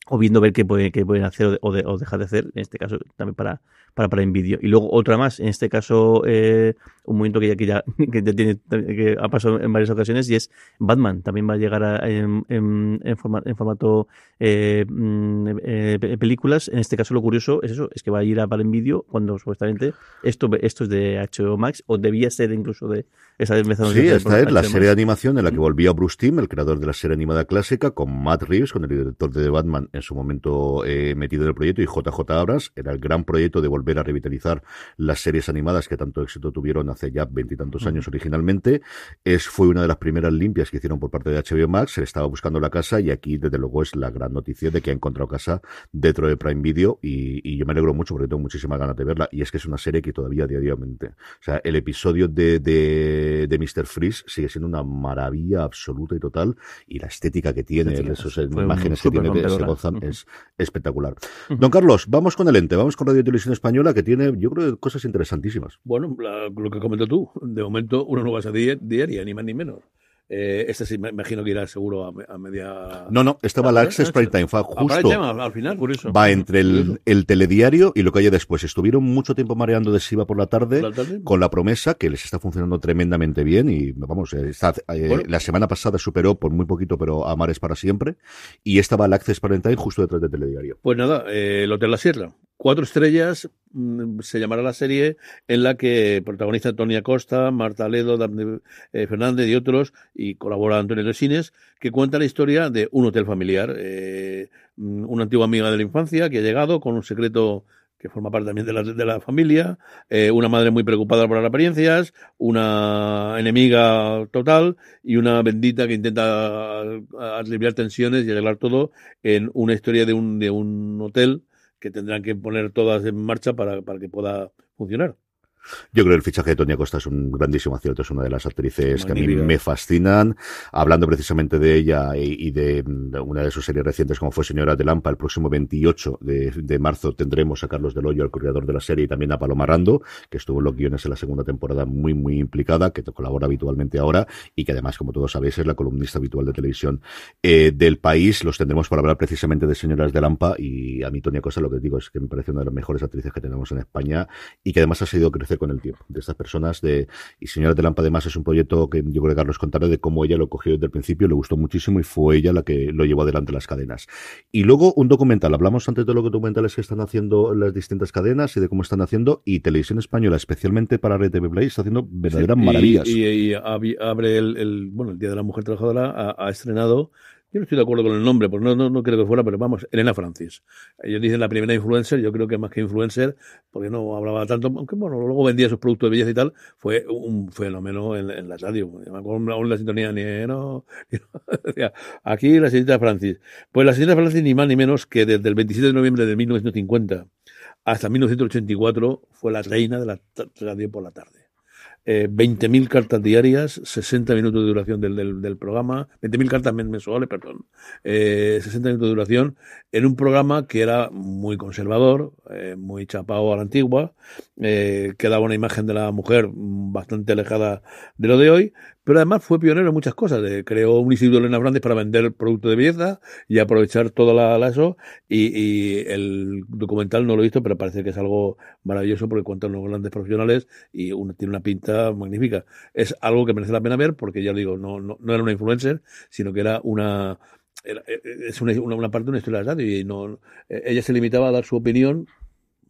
o viendo ver qué, puede, qué pueden hacer o, de, o, dejar de hacer, en este caso también para, para, para Nvidia. Y luego otra más, en este caso eh, un momento que ya, que ya, que ya tiene, que ha pasado en varias ocasiones y es Batman, también va a llegar a, en, en, en, forma, en, formato eh, mm, eh, películas, en este caso lo curioso es eso, es que va a ir a para Nvidia cuando supuestamente esto, esto es de HBO Max o debía ser incluso de esa vez Sí, esta es la serie de animación en la que volvía Bruce Timm, el creador de la serie animada clásica, con Matt Reeves, con el director de The Batman en su momento eh, metido en el proyecto, y JJ Abrams, era el gran proyecto de volver a revitalizar las series animadas que tanto éxito tuvieron hace ya veintitantos años originalmente. Es, fue una de las primeras limpias que hicieron por parte de HBO Max, se le estaba buscando la casa y aquí desde luego es la gran noticia de que ha encontrado casa dentro de Prime Video y, y yo me alegro mucho porque tengo muchísimas ganas de verla. Y es que es una serie que todavía diariamente, o sea, el episodio de, de, de Mr. Freeze sigue siendo una maravilla absoluta y total. Y la estética que tiene, sí, esas imágenes que tiene se gozan, es espectacular. Don Carlos, vamos con el ente, vamos con Radio Televisión Española que tiene, yo creo, cosas interesantísimas. Bueno, la, lo que comentó tú, de momento una nueva serie diaria, ni más ni menos. Eh, este sí, me imagino que irá seguro a, a media. No, no, este va la Access Prime Time. Fue justo. Time, al final, curioso. Va entre el, el, telediario y lo que haya después. Estuvieron mucho tiempo mareando de Siva por la tarde, ¿La tarde? con la promesa que les está funcionando tremendamente bien. Y vamos, está, eh, bueno. la semana pasada superó por muy poquito, pero a mares para siempre. Y esta va la Access Prime Time justo detrás del telediario. Pues nada, eh, el Hotel La Sierra cuatro estrellas se llamará la serie en la que protagoniza Tony Acosta, Marta Ledo, Daphne eh, Fernández y otros, y colabora Antonio Resines, que cuenta la historia de un hotel familiar. Eh, mm, una antigua amiga de la infancia que ha llegado con un secreto que forma parte también de la, de la familia, eh, una madre muy preocupada por las apariencias, una enemiga total y una bendita que intenta aliviar tensiones y arreglar todo en una historia de un, de un hotel que tendrán que poner todas en marcha para, para que pueda funcionar. Yo creo que el fichaje de Tonia Costa es un grandísimo acierto, es una de las actrices que a mí me fascinan. Hablando precisamente de ella y, de, una de sus series recientes como fue Señora de Lampa, el próximo 28 de, marzo tendremos a Carlos Del Hoyo, el creador de la serie, y también a Paloma Rando, que estuvo en los guiones en la segunda temporada muy, muy implicada, que colabora habitualmente ahora y que además, como todos sabéis, es la columnista habitual de televisión eh, del país. Los tendremos para hablar precisamente de Señoras de Lampa y a mí Tonia Cosa lo que digo es que me parece una de las mejores actrices que tenemos en España y que además ha seguido crecer con el tiempo. De estas personas de y Señoras de Lampa además es un proyecto que yo creo que Carlos contará de cómo ella lo cogió desde el principio, le gustó muchísimo y fue ella la que lo llevó adelante las cadenas. Y luego un documental, hablamos antes de los documentales que están haciendo las distintas cadenas y de cómo están haciendo y Televisión Española, especialmente para Red TV Play, está haciendo verdaderas maravillas. Y, abre el, bueno, el Día de la Mujer Trabajadora, ha estrenado yo no estoy de acuerdo con el nombre, pues no, no, no creo que fuera, pero vamos, Elena Francis. Ellos dicen la primera influencer, yo creo que más que influencer, porque no hablaba tanto, aunque bueno, luego vendía sus productos de belleza y tal, fue un fenómeno en, la radio. Aún la sintonía, ni, no, aquí la señorita Francis. Pues la señorita Francis ni más ni menos que desde el 27 de noviembre de 1950 hasta 1984 fue la reina de la radio por la tarde eh, 20.000 cartas diarias, 60 minutos de duración del, del, del programa, 20.000 cartas mensuales, perdón, eh, 60 minutos de duración, en un programa que era muy conservador, eh, muy chapado a la antigua, eh, que daba una imagen de la mujer bastante alejada de lo de hoy, pero además fue pionero en muchas cosas. creó un instituto Elena Fernández para vender productos de belleza y aprovechar toda la, la eso. Y, y, el documental no lo he visto, pero parece que es algo maravilloso porque cuenta unos grandes profesionales y tiene una pinta magnífica. Es algo que merece la pena ver porque ya digo, no, no, era una influencer, sino que era una e, e, es una, parte de una historia de radio y no, ella se limitaba a dar su opinión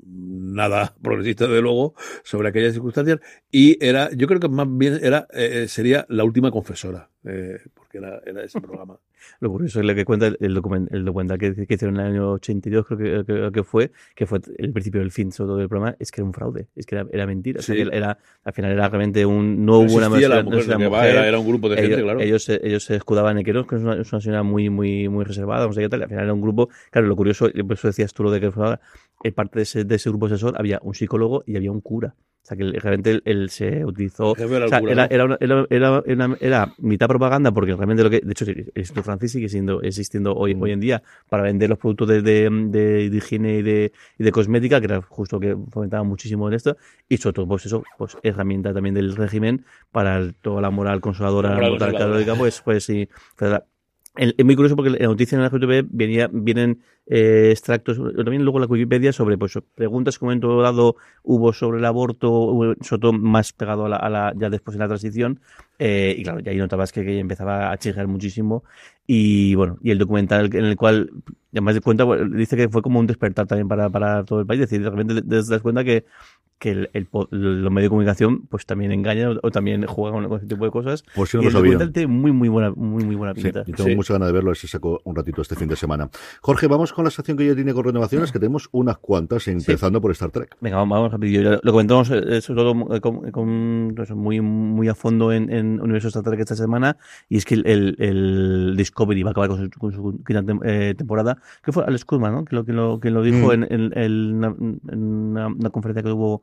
nada progresista de luego sobre aquellas circunstancias. Y era yo creo que más bien era eh, eh, sería la última confesora eh, era, era, ese programa. Lo curioso es lo que cuenta el, documental, el documental que, que, hicieron en el año 82 creo que, que, fue que fue el principio del fin sobre todo del programa es que era un fraude es que era, era mentira. Era al final era realmente un no, hubo una mujer, era, un grupo de gente ellos, claro. ellos, ellos se escudaban en que no, que es una, es una señora muy muy muy reservada no sé qué tal al final era un grupo claro lo curioso por eso decías tú lo de que fue en parte de ese, de ese grupo asesor había un psicólogo y había un cura. O sea, que realmente él, se utilizó. O sea, era, era, era, era, era, mitad propaganda, porque realmente lo que. De hecho, el Instituto Francis sigue siendo, existiendo hoy, mm. hoy en día para vender los productos de, de, de, higiene y de, y de cosmética, que era justo que fomentaba muchísimo en esto. Y sobre todo, pues eso, pues herramienta también del régimen para toda la moral conservadora, católica, pues, pues sí. Es muy curioso porque en la noticia en la GTV venía, vienen eh, extractos, también luego la Wikipedia sobre pues, preguntas que en un momento dado hubo sobre el aborto, sobre todo más pegado a la, a la ya después en la transición, eh, y claro, ya ahí notabas que, que empezaba a chijar muchísimo, y bueno, y el documental en el cual, además de cuenta, dice que fue como un despertar también para, para todo el país, es decir, de repente te das cuenta que que el, el, los medios de comunicación pues también engañan o, también juegan con ese tipo de cosas. Pues si no y lo el tiene muy muy buena muy muy buena pinta. Sí, y tengo mucha ganas de verlo, si saco un ratito este fin de semana. Jorge, vamos con la sección que ya tiene con renovaciones, que tenemos unas cuantas, empezando por Star Trek. Venga, vamos rápido. Lo comentamos eh, sobre todo eh, con, con, pues, muy muy a fondo en, en Universo Star Trek esta semana, y es que el, el, Discovery va a acabar con su, con su quinta eh, temporada, que fue Alex Kurman, ¿no? Que lo, que lo, que lo dijo mm. en, en, en una, una conferencia que tuvo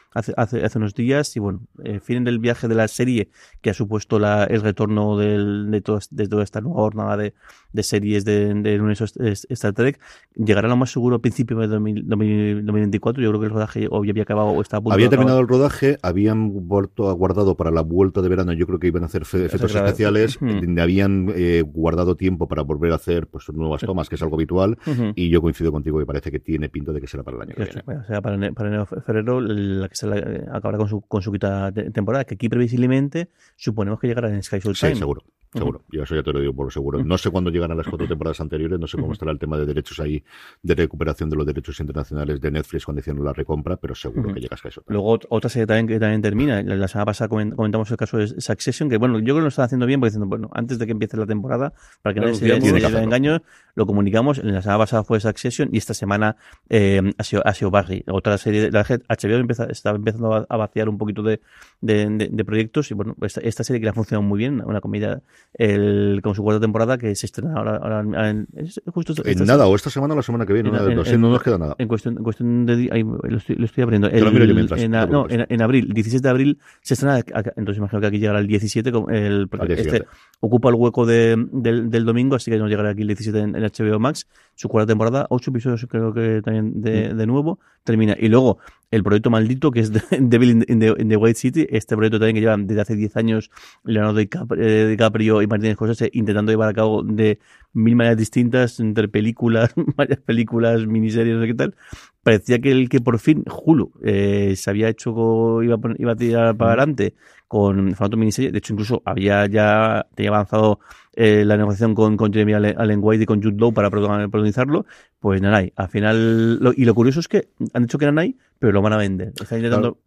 hace, hace, hace unos días. Y bueno, eh, fin del viaje de la serie que ha supuesto la, el retorno del, de, todo, de toda esta nueva jornada de, de series del de, universo Star Trek. Llegará lo más seguro a principios de 2024. Yo creo que el rodaje o había acabado o estaba a punto Había terminado el rodaje, habían vuelto a guardado para la vuelta de verano. Yo creo que iban a hacer efectos especiales. Habían eh, guardado tiempo para volver a hacer pues nuevas tomas, que es algo habitual. Y yo coincido contigo y parece que tiene pinta de que será para el año que viene. O sea, para, para febrero, la que se la, acabará con su, con su quita temporada, que aquí previsiblemente suponemos que llegará en Sky Showtime. Sí, seguro. Seguro, yo eso ya te lo digo por seguro. No sé cuándo llegan a las cuatro temporadas anteriores, no sé cómo estará el tema de derechos ahí, de recuperación de los derechos internacionales de Netflix cuando hicieron la recompra, pero seguro que llegas a eso. Luego otra serie también que también termina, la, semana pasada comentamos el caso de Succession, que bueno, yo creo que lo están haciendo bien, porque diciendo, bueno, antes de que empiece la temporada, para que nadie se de engaños, lo comunicamos, en la semana pasada fue Succession y esta semana eh, ha, sido, ha sido Barry, otra serie, la HBO empieza, estaba empezando a, vaciar un poquito de, de, de, proyectos y bueno, esta, esta, serie que le ha funcionado muy bien, una comedia el, con su cuarta temporada que se estrena ahora, ahora en, justo en nada, o esta semana o la semana que viene, una de dos, no nos queda nada. En cuestión, en cuestión de, ahí, lo, estoy, lo estoy abriendo. El, lo miro yo mientras, en, no, en, en, abril, 17 de abril se estrena, entonces imagino que aquí llegará el 17, el, porque este ocupa el hueco de, del, del, domingo, así que nos llegará aquí el 17 en, en HBO Max, su cuarta temporada, ocho episodios creo que también de, mm. de nuevo, termina. Y luego el proyecto maldito que es Devil in the, White City, este proyecto también que lleva desde hace 10 años Leonardo eh, Y Martínez José intentando llevar a cabo de mil maneras distintas entre películas, varias películas, miniseries, no sé qué tal. Parecía que el que por fin Hulu eh, se había hecho, iba a, iba a tirar para adelante con formato miniserie. De hecho, incluso había ya tenía avanzado eh, la negociación con, con Jeremy Allen White y con Jude Law para protagonizarlo. Pues Nanai, al final, y lo curioso es que han dicho que Nanai, pero lo van a vender. Están intentando,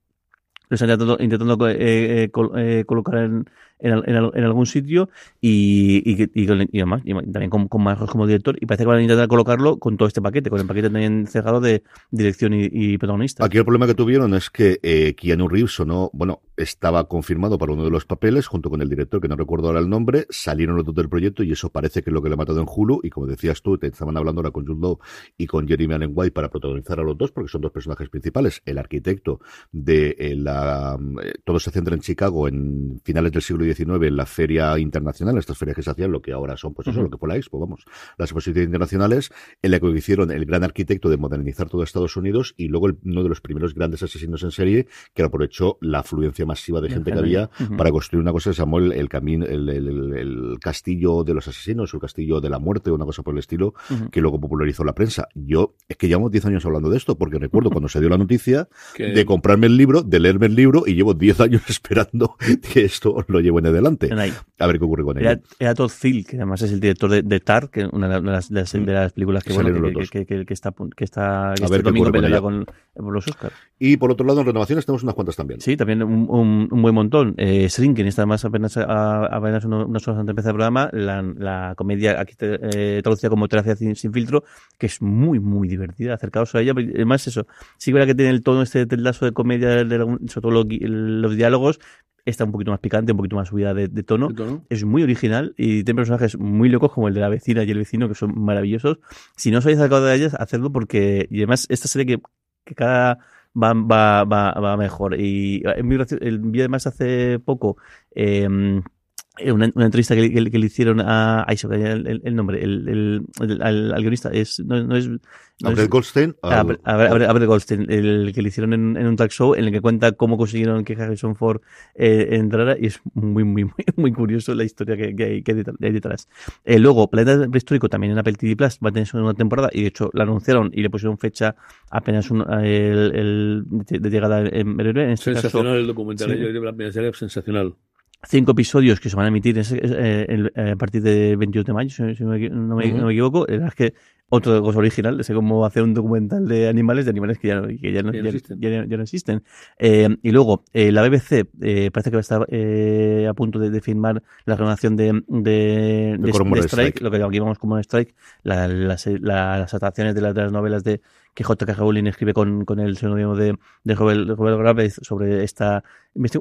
están intentando, intentando eh, eh, colocar en, en, algún sitio y, y, y, y además, también con, con como director y parece que van a intentar colocarlo con todo este paquete, con el paquete también cerrado de dirección y, protagonista. Aquí el problema que tuvieron es que eh, Keanu Reeves no, bueno, estaba confirmado para uno de los papeles junto con el director, que no recuerdo ahora el nombre, salieron los dos del proyecto y eso parece que es lo que le ha matado en Hulu y como decías tú, te estaban hablando ahora con Jude Law y con Jeremy Allen White para protagonizar a los dos porque son dos personajes principales, el arquitecto de eh, la... Eh, todo se centra en Chicago en finales del siglo en la feria internacional, estas ferias que se hacían, lo que ahora son, pues eso, lo que fue la Expo, vamos, las exposiciones internacionales, en la que hicieron el gran arquitecto de modernizar todo Estados Unidos y luego uno de los primeros grandes asesinos en serie que aprovechó la afluencia masiva de gente que había para construir una cosa que se llamó el, camino, el, castillo de los asesinos, o el castillo de la muerte, una cosa por el estilo, que luego popularizó la prensa. Yo, es que llevamos 10 años hablando de esto, porque recuerdo cuando se dio la noticia de comprarme el libro, de leerme el libro, y llevo 10 años esperando que esto lo llevo en adelante. A ver qué ocurre con él. Era, Todd Field, que además es el director de, Tar, que una de las, de las, mm. películas que, bueno, que, que, que, está, que está ver este domingo con, con, los Oscars. Y por otro lado, en renovaciones tenemos unas cuantas también. Sí, también un, un, un buen montón. Eh, Shrinking está más apenas, a, apenas unas horas antes de empezar el programa. La, la comedia aquí eh, traducida como Terapia sin, sin, filtro, que es muy, muy divertida. Acercaos a ella. Además, eso, sí que que tiene el tono este lazo de comedia, de, sobre todo los, los diálogos, está un poquito más picante, un poquito más subida de, tono. Es muy original y tiene personajes muy locos como el de la vecina y el vecino que son maravillosos. Si no os habéis sacado de ellas, hacedlo porque, y además, esta serie que, que cada va, va, va, va mejor. Y el vi además hace poco, eh, una, una, entrevista que, que, que, le hicieron a. Ay, se el, el, nombre. El, el, al, al, guionista es. No, no es. No ¿A Goldstein? A, a, Goldstein, el que le hicieron en, en, un talk show en el que cuenta cómo consiguieron que Harrison Ford eh, entrara y es muy, muy, muy, muy curioso la historia que, que, hay, que hay detrás. Eh, luego, Planeta Prehistórico también en Apple TV Plus va a tener una temporada y de hecho la anunciaron y le pusieron fecha apenas un, el, el de, llegada en breve. En este sensacional caso, el documental, sí. yo, yo, sensacional cinco episodios que se van a emitir eh, a partir del 22 de mayo, si, no, me, no, me, equivoco. Es que otra cosa original, sé cómo hacer un documental de animales, de animales que ya, que ya, no, ya, no existen. Eh, y luego, eh, la BBC eh, parece que va a estar eh, a punto de, de firmar la renovación de, de, de, de Strike, lo que llamamos como Strike, la, las, las adaptaciones de, de las novelas de, que J.K. Rowling escribe con, con el seudónimo de, de Robert, Robert Graves sobre esta yo,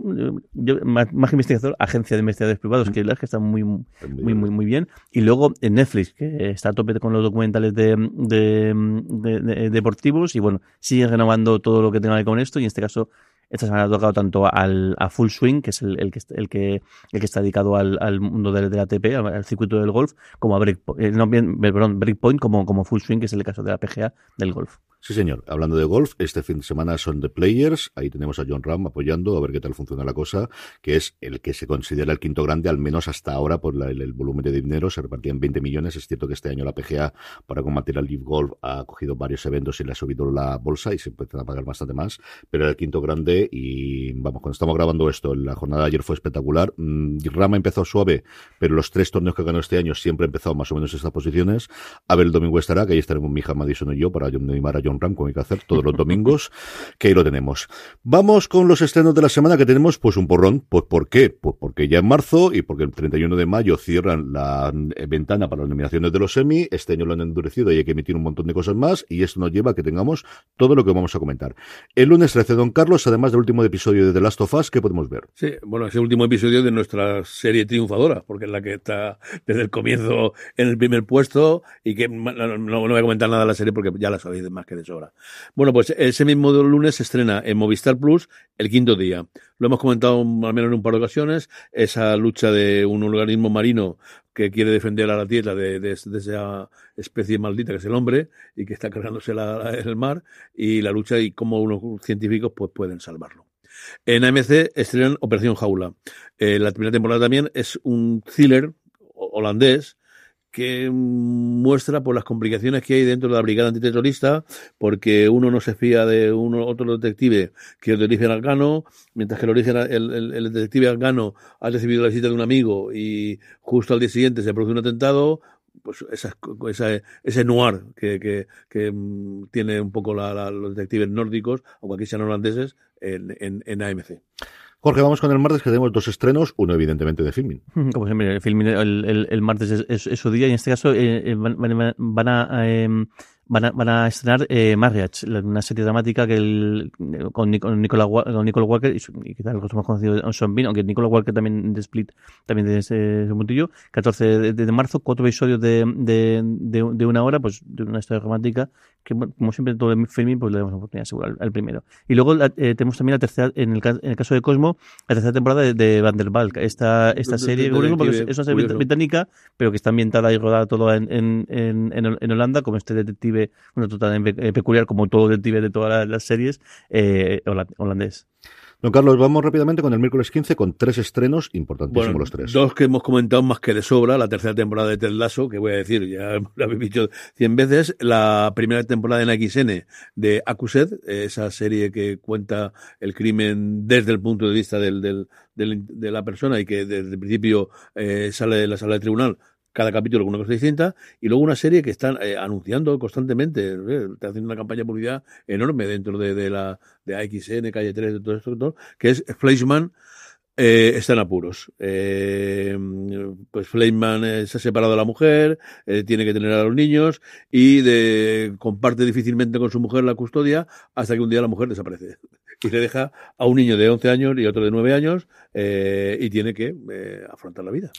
más, que investigador, agencia de investigadores privados, que es que está muy, muy, muy, muy bien. Y luego en Netflix, que está a tope con los documentales de, de, de, de deportivos y bueno, sigue renovando todo lo que tenga que ver con esto y en este caso esta semana ha tocado tanto al, a Full Swing, que es el, que, el, que, el que está dedicado al, al mundo de, de ATP, al, al, circuito del golf, como a Breakpoint, eh, Breakpoint como, como Full Swing, que es el caso de la PGA del golf. Sí, señor. Hablando de golf, este fin de semana son The Players. Ahí tenemos a John Ram apoyando, a ver qué tal funciona la cosa, que es el que se considera el quinto grande, al menos hasta ahora, por el, volumen de dinero. Se repartían 20 millones. Es cierto que este año la PGA, para combatir al Live Golf, ha cogido varios eventos y le ha subido la bolsa y se puede pagar bastante más. Pero era el quinto grande y, vamos, cuando estamos grabando esto, la jornada de ayer fue espectacular. Mm, Rama empezó suave, pero los tres torneos que ganó este año siempre empezado más o menos en estas posiciones. A ver, el domingo estará, que ahí estaremos mi hija Madison y yo para animar a John John Ram, como hay que hacer todos los domingos, que ahí lo tenemos. Vamos con los estrenos de la semana que tenemos, pues un porrón. Pues ¿por qué? Pues porque ya en marzo y porque el 31 de mayo cierran la eh, ventana para las nominaciones de los Emmy. Este año lo han endurecido y hay que emitir un montón de cosas más y esto nos lleva a que tengamos todo lo que vamos a comentar. El lunes 13, Don Carlos, además del último episodio de The Last of Us, ¿qué podemos ver? Sí, bueno, es el último episodio de nuestra serie triunfadora, porque es la que está desde el comienzo en el primer puesto y que no, no voy a comentar nada de la serie porque ya la sabéis más que Bueno, pues ese mismo lunes se estrena en Movistar Plus el quinto día. Lo hemos comentado al menos en un par de ocasiones, esa lucha de un organismo marino que quiere defender a la tierra de, esa especie maldita que es el hombre y que está cargándose en el mar y la lucha y cómo unos científicos pues pueden salvarlo. En AMC estrenan Operación Jaula. Eh, la primera temporada también es un thriller holandés que muestra por las complicaciones que hay dentro de la brigada antiterrorista, porque uno no se fía de uno otro detective que de origen afgano, mientras que el, origen, el, detective afgano ha recibido la visita de un amigo y justo al día siguiente se produce un atentado, pues esa, ese noir que, que, que, mm, tiene un poco la, los detectives nórdicos, aunque aquí sean holandeses, en, en AMC. Jorge, vamos con el martes que tenemos dos estrenos, uno evidentemente de filming. Como siempre, el filming el, martes es, su día y en este caso eh, eh, van, a em, van a, van a estrenar eh, Marriage, una serie dramática que el, con, Nicola, con Nicole Walker y, quizás los más conocidos Son Bean, aunque Nicola Walker también de Split, también de ese, puntillo. 14 de, marzo, cuatro episodios de, de, de, una hora, pues de una historia romántica que, como siempre, todo el filming, pues le damos oportunidad al, primero. Y luego eh, tenemos también la tercera, en el, en el caso de Cosmo, la tercera temporada de, de Van der Valk, esta, esta serie, porque es, una serie británica, pero que está ambientada y rodada todo en, en, en, en Holanda, como este detective una totalmente eh, peculiar, como todo detective de todas las series, eh, holandés. Don Carlos, vamos rápidamente con el miércoles 15 con tres estrenos importantísimos los tres. Dos que hemos comentado más que de sobra, la tercera temporada de Ted Lasso, que voy a decir, ya lo habéis dicho cien veces, la primera temporada en XN de Accused, esa serie que cuenta el crimen desde el punto de vista del, del, de la persona y que desde el principio eh, sale de la sala de tribunal cada capítulo con una cosa distinta, y luego una serie que están eh, anunciando constantemente, eh, está haciendo una campaña de publicidad enorme dentro de, de la de AXN, Calle 3, de todo esto, que es Fleischman eh, está en apuros. Eh, pues Fleischman se ha separado de la mujer, tiene que tener a los niños y de, comparte difícilmente con su mujer la custodia hasta que un día la mujer desaparece y le deja a un niño de 11 años y otro de 9 años eh, y tiene que eh, afrontar la vida.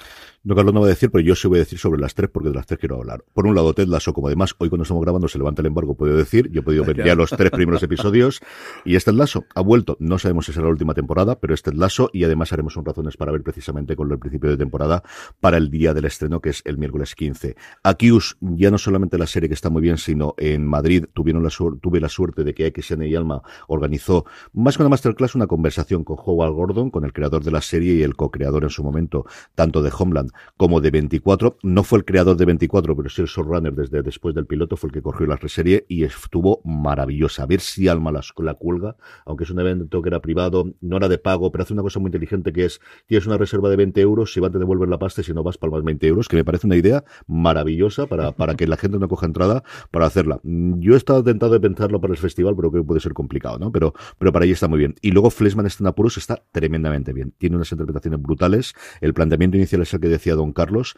No, Carlos no va a decir, pero yo sí voy a decir sobre las tres porque de las tres quiero hablar. Por un lado, Ted Lasso, como además hoy cuando estamos grabando se levanta el embargo, puedo decir, yo he podido ver ya los tres primeros episodios y este Lasso ha vuelto, no sabemos si será la última temporada, pero este Lasso y además haremos un razones para ver precisamente con el principio de temporada para el día del estreno que es el miércoles 15. Akius, ya no solamente la serie que está muy bien, sino en Madrid tuvieron la tuve la suerte de que XN y Alma organizó más que una masterclass, una conversación con Howard Gordon, con el creador de la serie y el co-creador en su momento, tanto de Homeland como de 24. No fue el creador de 24, pero sí el showrunner desde después del piloto, fue el que cogió la serie y estuvo maravillosa. A ver si Alma la, la cuelga, aunque es un evento que era privado, no era de pago, pero hace una cosa muy inteligente que es, tienes una reserva de 20 euros, si va te devolver la pasta si no vas, palmas 20 euros, que me parece una idea maravillosa para, para que la gente no coja entrada para hacerla. Yo he estado tentado de pensarlo para el festival, pero creo que puede ser complicado, ¿no? Pero, pero para ahí está muy bien. Y luego Fleshman está en apuros, está tremendamente bien. Tiene unas interpretaciones brutales. El planteamiento inicial es el que decía Don Carlos,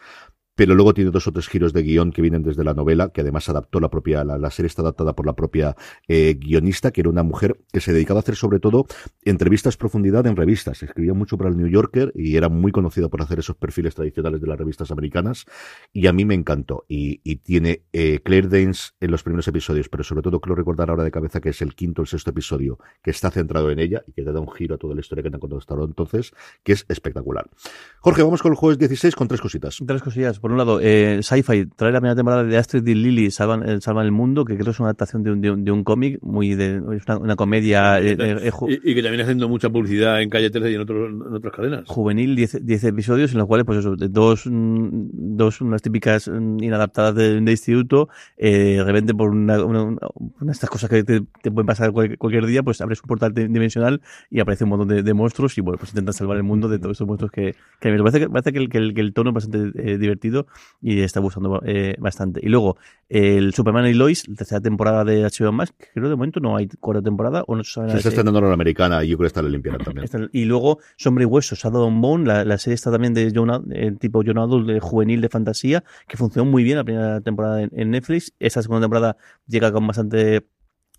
pero luego tiene dos o tres giros de guion que vienen desde la novela, que además adaptó la propia, la, serie está adaptada por la propia eh, guionista, que era una mujer que se dedicaba a hacer sobre todo entrevistas profundidad en revistas. Escribía mucho para el New Yorker y era muy conocida por hacer esos perfiles tradicionales de las revistas americanas. Y a mí me encantó. Y, tiene eh, Claire Danes en los primeros episodios, pero sobre todo quiero recordar ahora de cabeza que es el quinto o el sexto episodio, que está centrado en ella y que da un giro a toda la historia que te han contado hasta ahora entonces, que es espectacular. Jorge, vamos con el jueves 16 con tres cositas. Tres cosillas por un lado, eh, Sci-Fi trae la primera temporada de Astrid y Lily Salvan, eh, Salvan el Mundo, que creo que es una adaptación de un, de un, cómic, muy de una, comedia. Eh, eh, y, que también haciendo mucha publicidad en Calle 13 y en, otros, en otras cadenas. Juvenil, 10 episodios en los cuales, pues eso, dos, dos unas típicas mm, inadaptadas de, instituto, de repente por una, una, de estas cosas que te, pueden pasar cualquier, día, pues abres un portal dimensional y aparece un montón de, monstruos y bueno, pues intentan salvar el mundo de todos esos monstruos que, que me parece que, parece que, el, que, el, tono es bastante divertido y está gustando eh, bastante. Y luego, el Superman y Lois, la tercera temporada de HBO Max, que creo de momento no hay cuarta temporada, o no se sabe Se está estrenando en la americana y yo creo que está la limpieza también. Y luego, Sombra y Hueso, Shadow and Bone, la, la serie está también de John, el tipo John Adult, de juvenil de fantasía, que funcionó muy bien la primera temporada en, Netflix. Esta segunda temporada llega con bastante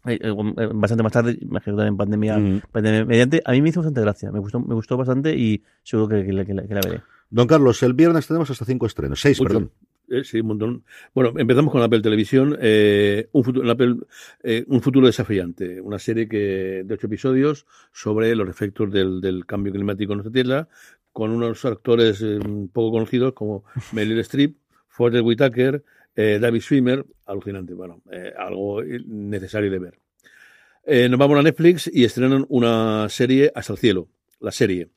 eh, eh, bastante más tarde, imagino también pandemia, pandemia, mediante, a mí me hizo bastante gracia, me gustó, me gustó bastante y seguro que, que, la, que la veré. Don Carlos, el viernes tenemos hasta cinco estrenos, seis, perdón. Eh, sí, un montón. Bueno, empezamos con Apple Televisión, eh, un, futuro, Apple, eh, un futuro desafiante, una serie que de ocho episodios sobre los efectos del, del cambio climático en nuestra Tierra, con unos actores eh, poco conocidos como Meryl Streep, Forrest Whitaker, eh, David Swimmer, alucinante, bueno, algo necesario de ver. nos vamos a Netflix y estrenan una serie Hasta el cielo, la serie.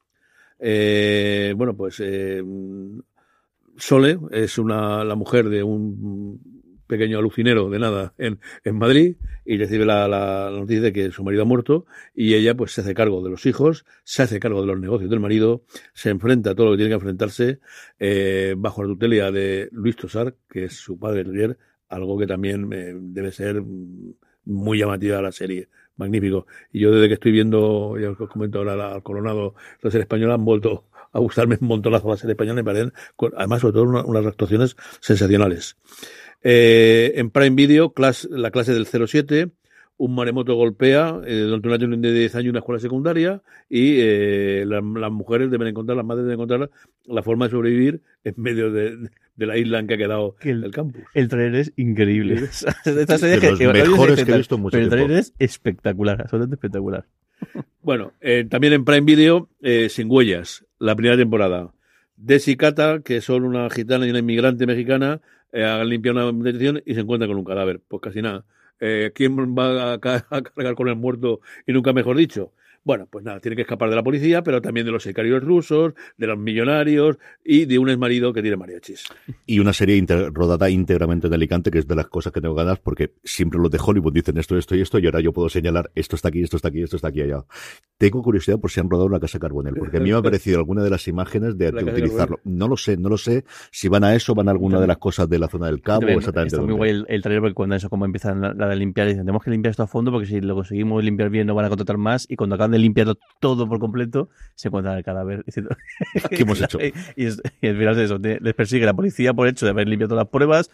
Bueno, pues Sole es una, la mujer de un pequeño alucinero de nada en, en Madrid y recibe la, la, noticia de que su marido ha muerto y ella pues se hace cargo de los hijos, se hace cargo de los negocios del marido, se enfrenta a todo lo que tiene que enfrentarse eh, bajo la tutela de Luis Tosar, que es su padre algo que también eh, debe ser muy llamativa a la serie. Magnífico. Y yo desde que estoy viendo, ya os comento ahora, al Coronado, la serie española, han vuelto a gustarme un montonazo la serie española, me parecen, además, sobre todo, unas actuaciones sensacionales. Eh, en Prime Video, la clase del 07, un maremoto golpea eh, durante una niño de 10 años una escuela secundaria y eh, las mujeres deben encontrar, las madres deben encontrar la forma de sobrevivir en medio de, la isla en que ha quedado el, campus. El trailer es increíble. Esta serie que, mejores que he visto mucho El trailer es espectacular, absolutamente espectacular. Bueno, eh, también en Prime Video, eh, Sin Huellas, la primera temporada. Desi y Cata, que son una gitana y una inmigrante mexicana, eh, han limpiado una detención y se encuentran con un cadáver. Pues casi nada. Eh, ¿Quién va a, a, cargar con el muerto y nunca mejor dicho? Bueno, pues nada, tiene que escapar de la policía, pero también de los sicarios rusos, de los millonarios y de un exmarido que tiene mariachis. Y una serie rodada íntegramente en Alicante, que es de las cosas que tengo ganas, porque siempre los de Hollywood dicen esto, esto y esto, y ahora yo puedo señalar esto está aquí, esto está aquí, esto está aquí, allá. Tengo curiosidad por si han rodado una casa Carbonel, porque a mí me ha parecido alguna de las imágenes de, utilizarlo. No lo sé, no lo sé si van a eso, van a alguna de las cosas de la zona del cabo, exactamente. Está muy guay el, el, trailer porque cuando eso, como empiezan la, de limpiar, dicen, tenemos que limpiar esto a fondo porque si lo conseguimos limpiar bien no van a contratar más, y cuando acaban de limpiarlo todo por completo, se encuentran el cadáver. Diciendo, ¿Qué hemos hecho? y, es, y al final es eso, les persigue la policía por hecho de haber limpiado las pruebas,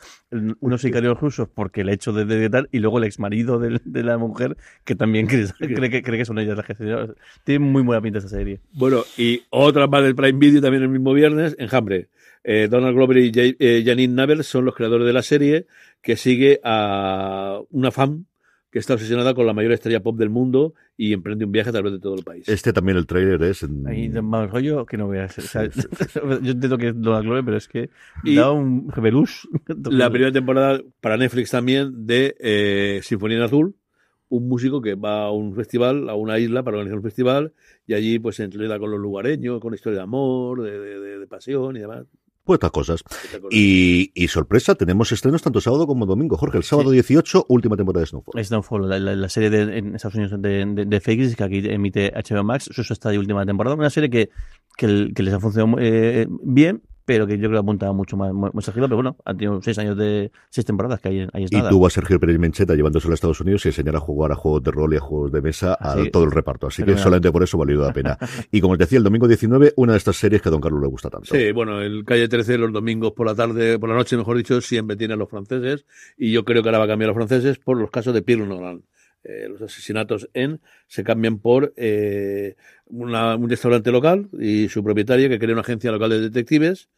unos sicarios rusos porque el hecho de, de, tal, y luego el ex marido de, de la mujer que también cree, cree, que, cree que son ellas las que Tiene muy buena pinta esa serie. Bueno, y otra más del Prime Video también el mismo viernes, Enjambre. Eh, Donald Glover y eh, Janine Navel son los creadores de la serie que sigue a una fan que está obsesionada con la mayor estrella pop del mundo y emprende un viaje a través de todo el país. Este también el trailer es... En... Ahí más rollo que no veas. O yo entiendo que es Donald Glover, pero es que y da un jeberús. La primera temporada para Netflix también de eh, Sinfonía en Azul, un músico que va a un festival, a una isla para organizar un festival, y allí pues se entrena con los lugareños, con historia de amor, de, de, de pasión y demás. Pues estas cosas. Y, y, sorpresa, tenemos estrenos tanto sábado como domingo. Jorge, el sábado 18, última temporada de Snowfall. Snowfall, la, la, la serie de, en Estados Unidos de, de, de Fakes, que aquí emite HBO Max, eso está de última temporada. Una serie que, que, que les ha funcionado eh, bien, pero que yo creo que apunta mucho más, más Sergio, pero bueno, han tenido seis años de seis temporadas, que ahí, ahí es y nada. Y tuvo a Sergio Pérez Mencheta llevándose a los Estados Unidos y enseñar a jugar a juegos de rol y a juegos de mesa a todo el reparto. Así que solamente por eso valió la pena. y como os decía, el domingo 19, una de estas series que a Don Carlos le gusta tanto. Sí, bueno, el Calle 13 los domingos por la tarde, por la noche, mejor dicho, siempre tiene a los franceses y yo creo que ahora va a cambiar a los franceses por los casos de Pierre Nolan. Eh, los asesinatos en se cambian por eh, una, un restaurante local y su propietaria que crea una agencia local de detectives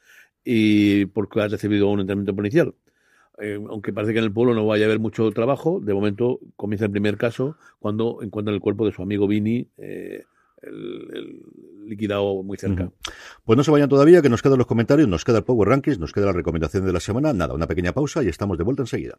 y porque ha recibido un entrenamiento policial. Eh, aunque parece que en el pueblo no vaya a haber mucho trabajo, de momento comienza el primer caso cuando encuentran el cuerpo de su amigo Vini, eh, el, el, liquidado muy cerca. Pues no se vayan todavía, que nos quedan los comentarios, nos queda el Power Rankings, nos queda la recomendación de la semana. Nada, una pequeña pausa y estamos de vuelta enseguida.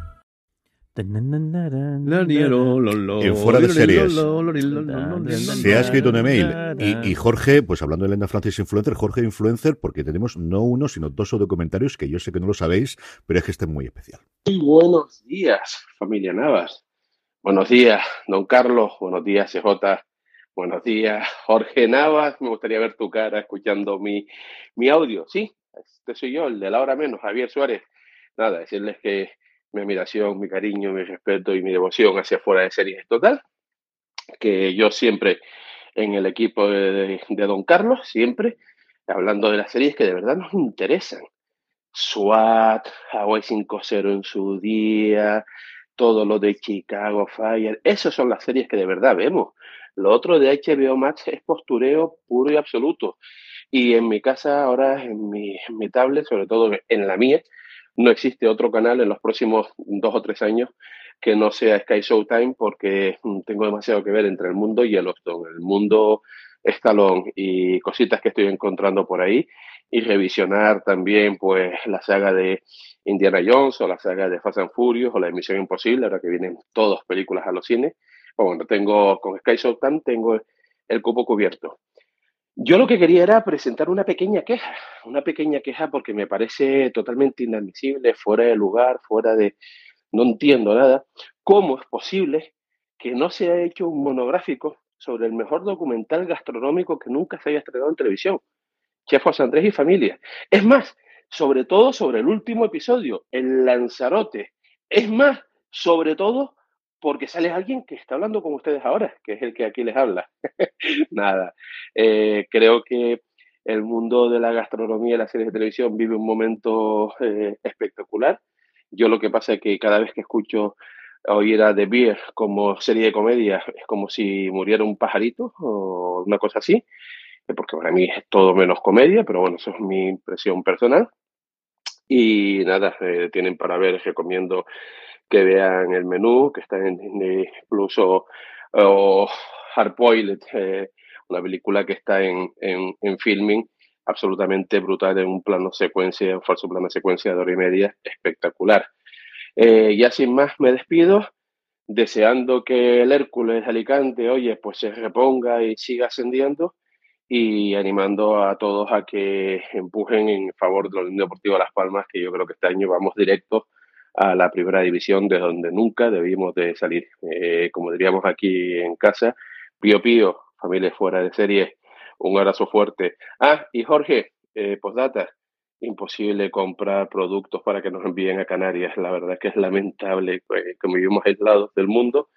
En fuera de series. Se ha escrito un email. Y, y, Jorge, pues hablando de Lenda Francis Influencer, Jorge Influencer, porque tenemos no uno, sino dos documentarios que yo sé que no lo sabéis, pero es que este es muy especial. Muy buenos días, familia Navas. Buenos días, don Carlos. Buenos días, CJ. Buenos días, Jorge Navas. Me gustaría ver tu cara escuchando mi, mi audio. Sí, este soy yo, el de la hora menos, Javier Suárez. Nada, decirles que mi admiración, mi cariño, mi respeto y mi devoción hacia fuera de series es total. Que yo siempre en el equipo de, Don Carlos, siempre hablando de las series que de verdad nos interesan. SWAT, Hawaii 5-0 en su día, todo lo de Chicago Fire, esas son las series que de verdad vemos. Lo otro de HBO Max es postureo puro y absoluto. Y en mi casa, ahora en mi, en mi tablet, sobre todo en la mía, no existe otro canal en los próximos dos o tres años que no sea Sky Showtime porque mm, tengo demasiado que ver entre el mundo y el mundo Stallone y cositas que estoy encontrando por ahí y revisionar también pues la saga de Indiana Jones o la saga de Fast and Furious o la Emisión Imposible, ahora que vienen todas películas a los cines. Bueno, tengo con Sky Showtime tengo el cupo cubierto. Yo lo que quería era presentar una pequeña queja, una pequeña queja porque me parece totalmente inadmisible, fuera de lugar, fuera de... No entiendo nada. ¿Cómo es posible que no se haya hecho un monográfico sobre el mejor documental gastronómico que nunca se haya estrenado en televisión? Chef José Andrés y familia. Es más, sobre todo sobre el último episodio, el Lanzarote. Es más, sobre todo porque sale alguien que está hablando con ustedes ahora, que es el que aquí les habla. Nada, eh, creo que el mundo de la gastronomía y las series de televisión vive un momento eh, espectacular. Yo lo que pasa es que cada vez que escucho oír a The Beer como serie de comedia, es como si muriera un pajarito o una cosa así, eh, porque para mí es todo menos comedia, pero bueno, eso es mi impresión personal. Y nada, tienen para ver, recomiendo que vean el menú, que está en Disney Plus o, Hardboiled, eh, una película que está en, en, filming absolutamente brutal en un plano secuencia, un falso plano secuencia de hora y media, espectacular. Eh, ya sin más me despido, deseando que el Hércules Alicante, oye, pues se reponga y siga ascendiendo y animando a todos a que empujen en favor del Deportivo Las Palmas, que yo creo que este año vamos directo a la primera división de donde nunca debimos de salir. Eh, como diríamos aquí en casa, pío pío, familia fuera de serie, un abrazo fuerte. Ah, y Jorge, eh, postdata, imposible comprar productos para que nos envíen a Canarias. La verdad que es lamentable, pues, como vivimos aislados del mundo,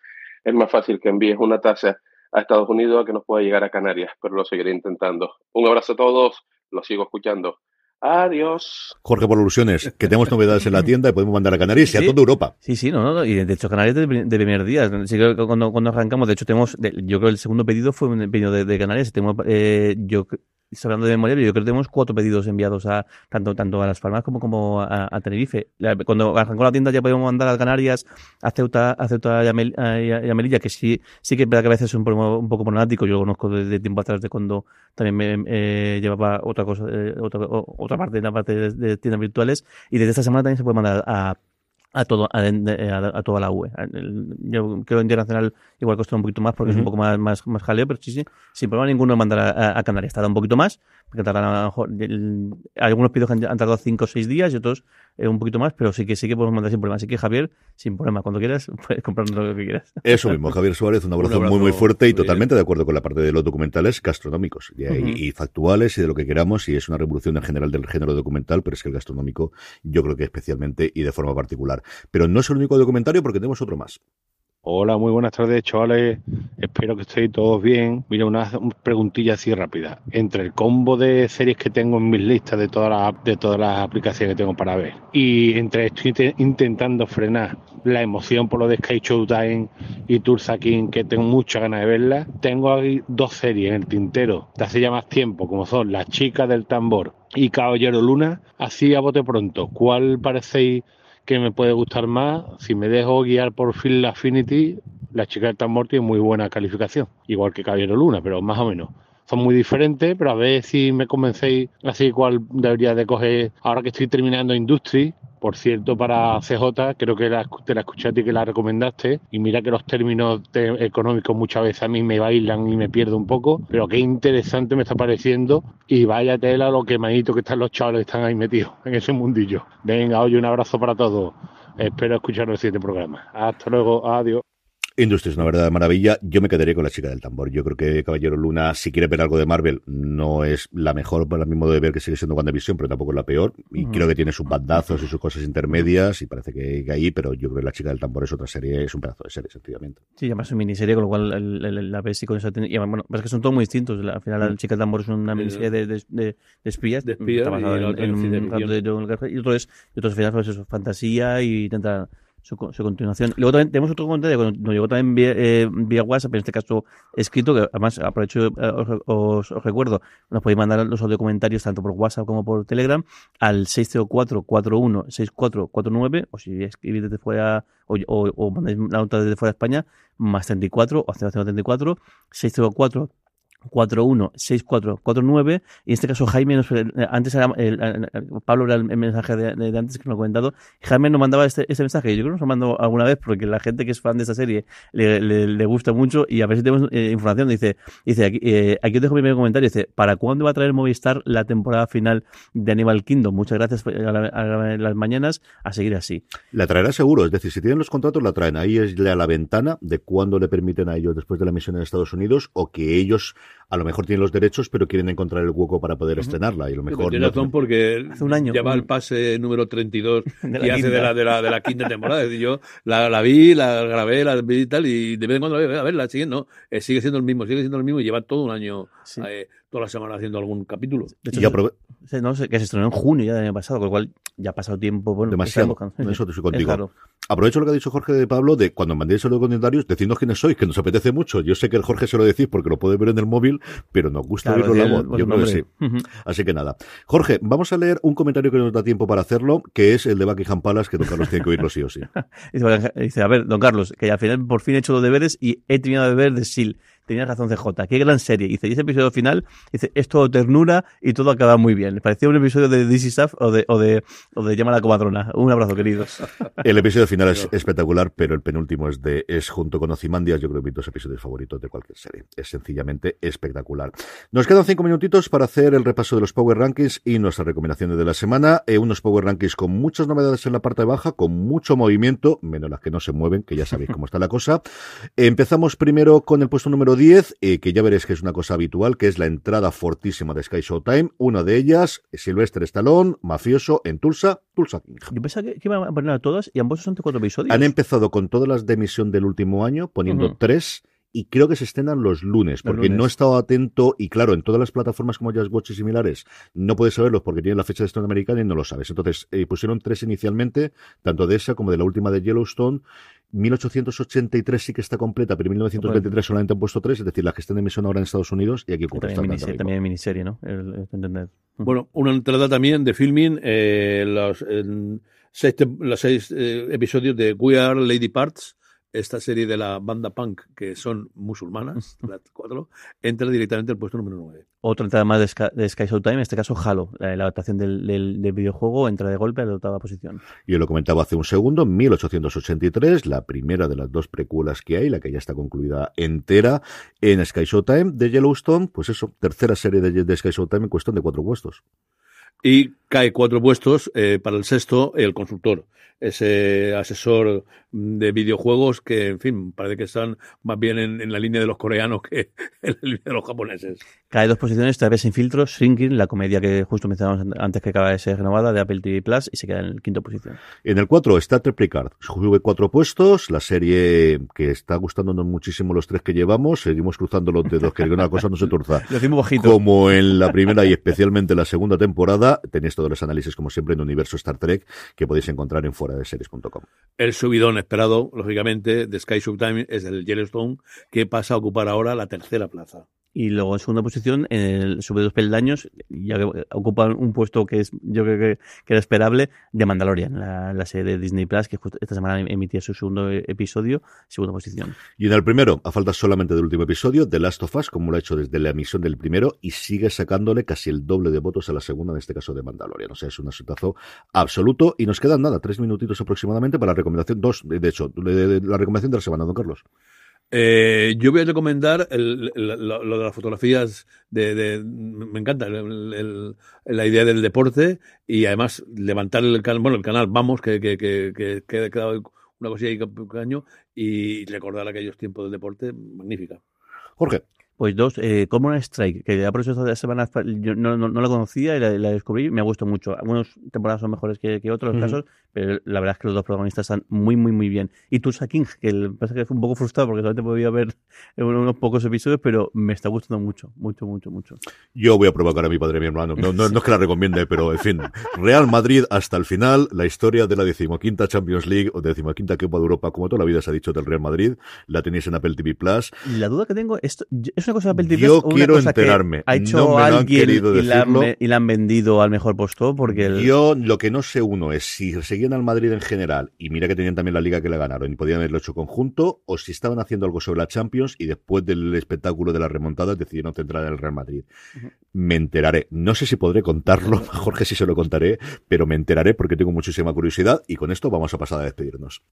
es más fácil que envíes una taza a Estados Unidos a que nos pueda llegar a Canarias, pero lo seguiré intentando. Un abrazo a todos, lo sigo escuchando. Adiós. Jorge por alusiones, que tenemos novedades en la tienda y podemos mandar a Canarias y a toda Europa. Sí, sí, no, no, y de hecho Canarias de, primer día. Sí, cuando, cuando arrancamos, de hecho tenemos, yo creo que el segundo pedido fue un pedido de, Canarias. Tenemos, eh, yo hablando de memoria, yo creo que tenemos cuatro pedidos enviados a tanto, tanto a Las Palmas como, como a, Tenerife. Cuando arrancó la tienda ya podíamos mandar a Canarias, a Ceuta, a Ceuta y a, Melilla, que sí, sí que, que a veces es un, un poco problemático. Yo lo conozco desde tiempo atrás de cuando también me eh, llevaba otra cosa, eh, otra, otra parte, la parte de, tiendas virtuales. Y desde esta semana también se puede mandar a a todo a, a, toda la UE. Yo creo que internacional igual costó un poquito más porque es un poco más, más, más jaleo, pero sí, sí, sin problema ninguno mandar a, a Canarias. Tarda un poquito más, porque tardan a lo mejor, algunos pedidos han, han tardado 5 o 6 días y otros eh, un poquito más, pero sí que sí que podemos mandar sin problema. Así que Javier, sin problema, cuando quieras, puedes comprar lo que quieras. Eso mismo, Javier Suárez, un abrazo, muy muy fuerte y totalmente de acuerdo con la parte de los documentales gastronómicos y, y, factuales y de lo que queramos, y es una revolución en general del género documental, pero es que el gastronómico yo creo que especialmente y de forma particular. Pero no es el único documentario porque tenemos otro más. Hola, muy buenas tardes, chavales. Espero que estéis todos bien. Mira, una, preguntilla así rápida. Entre el combo de series que tengo en mis listas de todas las, de todas las aplicaciones que tengo para ver y entre estoy intentando frenar la emoción por lo de Sky Showtime y Tulsa King, que tengo mucha ganas de verla, tengo ahí dos series en el tintero de hace ya más tiempo, como son Las chicas del tambor y Caballero Luna. Así a bote pronto, ¿cuál parecéis que me puede gustar más. Si me dejo guiar por Phil Affinity, la chica de Tambor tiene muy buena calificación, igual que Caballero Luna, pero más o menos. son muy diferentes, pero a ver si me convencéis así cuál debería de coger ahora que estoy terminando Industry. Por cierto, para CJ, creo que la, te la escuchaste y que la recomendaste. Y mira que los términos económicos muchas veces a mí me bailan y me pierdo un poco. Pero qué interesante me está pareciendo. Y vaya tela lo quemadito que están los chavales que están ahí metidos en ese mundillo. Venga, oye, un abrazo para todos. Espero escuchar el siguiente programa. Hasta luego. Adiós. Industria es una verdadera maravilla. Yo me quedaría con la chica del tambor. Yo creo que Caballero Luna, si quiere ver algo de Marvel, no es la mejor para mi modo de ver que sigue siendo WandaVision, pero tampoco es la peor. Y creo que tiene sus bandazos y sus cosas intermedias y parece que, ahí, pero yo creo que la chica del tambor es otra serie, es un pedazo de serie, sencillamente. Sí, además es una miniserie, con lo cual la ves y con esa y bueno, es que son todos muy distintos. Al final la chica del tambor es una miniserie de, de, de, espías. De espías. Y, en, un y otro es, y otro es final, pues eso, fantasía y intenta su, continuación. Luego también tenemos otro comentario que nos llegó también vía, eh, WhatsApp, en este caso escrito, que además aprovecho, eh, os, recuerdo, nos podéis mandar los audio comentarios tanto por WhatsApp como por Telegram al 604-41-6449 o si escribís desde fuera o, o, mandáis la nota desde fuera de España, más 34 o 034 604 416449 y en este caso Jaime nos, eh, antes era el, Pablo era el mensaje de, antes que nos ha comentado Jaime nos mandaba este, este mensaje yo creo que nos lo mandado alguna vez porque la gente que es fan de esta serie le, le, gusta mucho y a ver si tenemos eh, información. Dice dice aquí, eh, os dejo mi primer comentario dice ¿para cuándo va a traer Movistar la temporada final de Animal Kingdom? muchas gracias a, las mañanas a seguir así. La traerá seguro es decir si tienen los contratos la traen. Ahí es a la ventana de cuándo le permiten a ellos después de la misión en Estados Unidos o que ellos a lo mejor tienen los derechos, pero quieren encontrar el hueco para poder estrenarla. Y lo mejor. Tiene razón porque hace un año lleva el pase número 32 y hace de la, de, la, de la quinta temporada. Es decir, yo la, la, vi, la grabé, la vi y tal, y de vez en cuando a ver, la siguiente, no, eh, sigue siendo el mismo, sigue siendo el mismo y lleva todo un año. Eh, toda la semana haciendo algún capítulo. De hecho, no, sé, que se estrenó en junio ya del año pasado, con lo cual ya ha pasado tiempo. Bueno, Demasiado. Eso te estoy contigo. Aprovecho lo que ha dicho Jorge de Pablo de cuando mandéis los comentarios, decidnos quiénes sois, que nos apetece mucho. Yo sé que el Jorge se lo decís porque lo puede ver en el móvil, pero nos gusta claro, la voz. Yo creo que sí. Así que nada. Jorge, vamos a leer un comentario que nos da tiempo para hacerlo, que es el de Buckingham Palace, que don Carlos tiene que oírlo sí o sí. dice, a ver, don Carlos, que al final por fin he hecho los deberes y he terminado de ver de SIL Tenías razón CJ, qué gran serie. Dice, y ese episodio final, dice, es todo ternura y todo acaba muy bien. Parecía un episodio de Stuff o de, o de, o de Llama a la comadrona. Un abrazo, queridos. El episodio final es espectacular, pero el penúltimo es de, es junto con Ozymandias, yo creo que mis dos episodios favoritos de cualquier serie. Es sencillamente espectacular. Nos quedan cinco minutitos para hacer el repaso de los Power Rankings y nuestras recomendaciones de la semana. Eh, unos Power Rankings con muchas novedades en la parte baja, con mucho movimiento, menos las que no se mueven, que ya sabéis cómo está la cosa. Empezamos primero con el puesto número 10, eh, que ya veréis que es una cosa habitual, que es la entrada fortísima de Sky Showtime. Una de ellas, Silvestre Stallone, mafioso en Tulsa, Tulsa King. Yo pensaba que, iban a poner a todas y ambos son cuatro episodios. Han empezado con todas las de emisión del último año, poniendo tres y creo que se estrenan los lunes, porque no he estado atento y claro, en todas las plataformas como Just Watch y similares no puedes saberlos porque tienen la fecha de estreno americana y no lo sabes. Entonces eh, pusieron tres inicialmente, tanto de esa como de la última de Yellowstone 1883 sí que está completa, pero 1923 solamente han puesto tres, es decir, las que están en emisión ahora en Estados Unidos y aquí ocurre. También, miniserie, también miniserie, ¿no? Bueno, una entrada también de filming, eh, los, seis, los seis eh, episodios de We Are Lady Parts, esta serie de la banda punk, que son musulmanas, las cuatro, entra directamente al puesto número 9. Otra entrada más de, Sky, de Showtime, en este caso Halo, la, adaptación del, del, videojuego, entra de golpe a la octava posición. Yo lo comentaba hace un segundo, 1883, la primera de las dos precuelas que hay, la que ya está concluida entera en Sky Showtime de Yellowstone, pues eso, tercera serie de, de Sky Showtime en cuestión de cuatro puestos. Y cae cuatro puestos eh, para el sexto el consultor, ese asesor de videojuegos que, en fin, parece que están más bien en, la línea de los coreanos que en la línea de los japoneses. Cae dos posiciones, esta vez sin filtros, Shrinking, la comedia que justo mencionamos antes que acaba de ser renovada de Apple TV Plus y se queda en el quinto posición. En el cuatro está Triplicard, sube cuatro puestos, la serie que está gustándonos muchísimo los tres que llevamos, seguimos cruzando los dedos que una cosa no se turza. Como en la primera y especialmente la segunda temporada, tenéis todos los análisis como siempre en Universo Star Trek que podéis encontrar en fuera de series.com. El subidón esperado, lógicamente, de Sky Showtime es el Yellowstone, que pasa a ocupar ahora la tercera plaza. Y luego en segunda posición, en el, sube dos peldaños, ya que ocupa un puesto que es yo creo que, era esperable, de Mandalorian, la, serie de Disney Plus, que esta semana emitía su segundo episodio, segunda posición. Y en el primero, a falta solamente del último episodio, The Last of Us, como lo ha hecho desde la emisión del primero, y sigue sacándole casi el doble de votos a la segunda, en este caso de Mandalorian. O sea, es un asuntazo absoluto. Y nos quedan nada, tres minutitos aproximadamente para la recomendación, dos, de hecho, la recomendación de la semana, don Carlos. Eh, yo voy a recomendar el, el, lo, lo, de las fotografías de, de me encanta el, la idea del deporte y además levantar el canal, bueno, el canal Vamos, que, que, que, que, que ha quedado una cosilla ahí año y recordar aquellos tiempos del deporte, magnífica. Jorge. Pues dos, eh, Common Strike, que ya por eso esta semana yo no, no, no la conocía y la, la, descubrí, me ha gustado mucho. Algunas temporadas son mejores que, que otros uh -huh. casos, pero la verdad es que los dos protagonistas están muy, muy, muy bien. Y Tulsa King, que pasa que fue un poco frustrado porque solamente podía ver unos pocos episodios, pero me está gustando mucho, mucho, mucho, mucho. Yo voy a provocar a mi padre y mi hermano. No, no, no es que la recomiende, pero en fin. Real Madrid hasta el final, la historia de la decimoquinta Champions League o decimoquinta Copa de Europa, como toda la vida se ha dicho del Real Madrid, la tenéis en Apple TV Plus. La duda que tengo, esto, es una cosa de Apple TV Yo quiero enterarme. ha hecho no me alguien y, la han, y, la han, vendido al mejor puesto porque el... Yo lo que no sé uno es si al Madrid en general y mira que tenían también la liga que le ganaron y podían haberlo hecho conjunto o si estaban haciendo algo sobre la Champions y después del espectáculo de las remontadas decidieron centrar en el Real Madrid. Uh -huh. Me enteraré. No sé si podré contarlo, Jorge si se lo contaré, pero me enteraré porque tengo muchísima curiosidad y con esto vamos a pasar a despedirnos.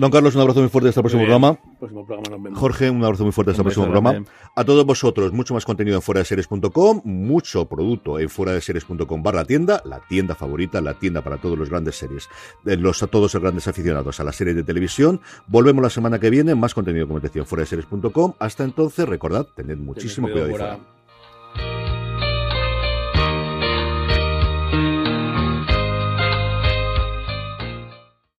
Don Carlos, un abrazo muy fuerte hasta el próximo programa. próximo programa Jorge, un abrazo muy fuerte hasta el próximo programa. A todos vosotros, mucho más contenido en fuera de series.com, mucho producto en fuera de series.com barra tienda, la tienda favorita, la tienda para todos los grandes series, de los a todos los grandes aficionados a las series de televisión. Volvemos la semana que viene, más contenido como decía, fuera de series.com. Hasta entonces, recordad, tened muchísimo cuidado. cuidado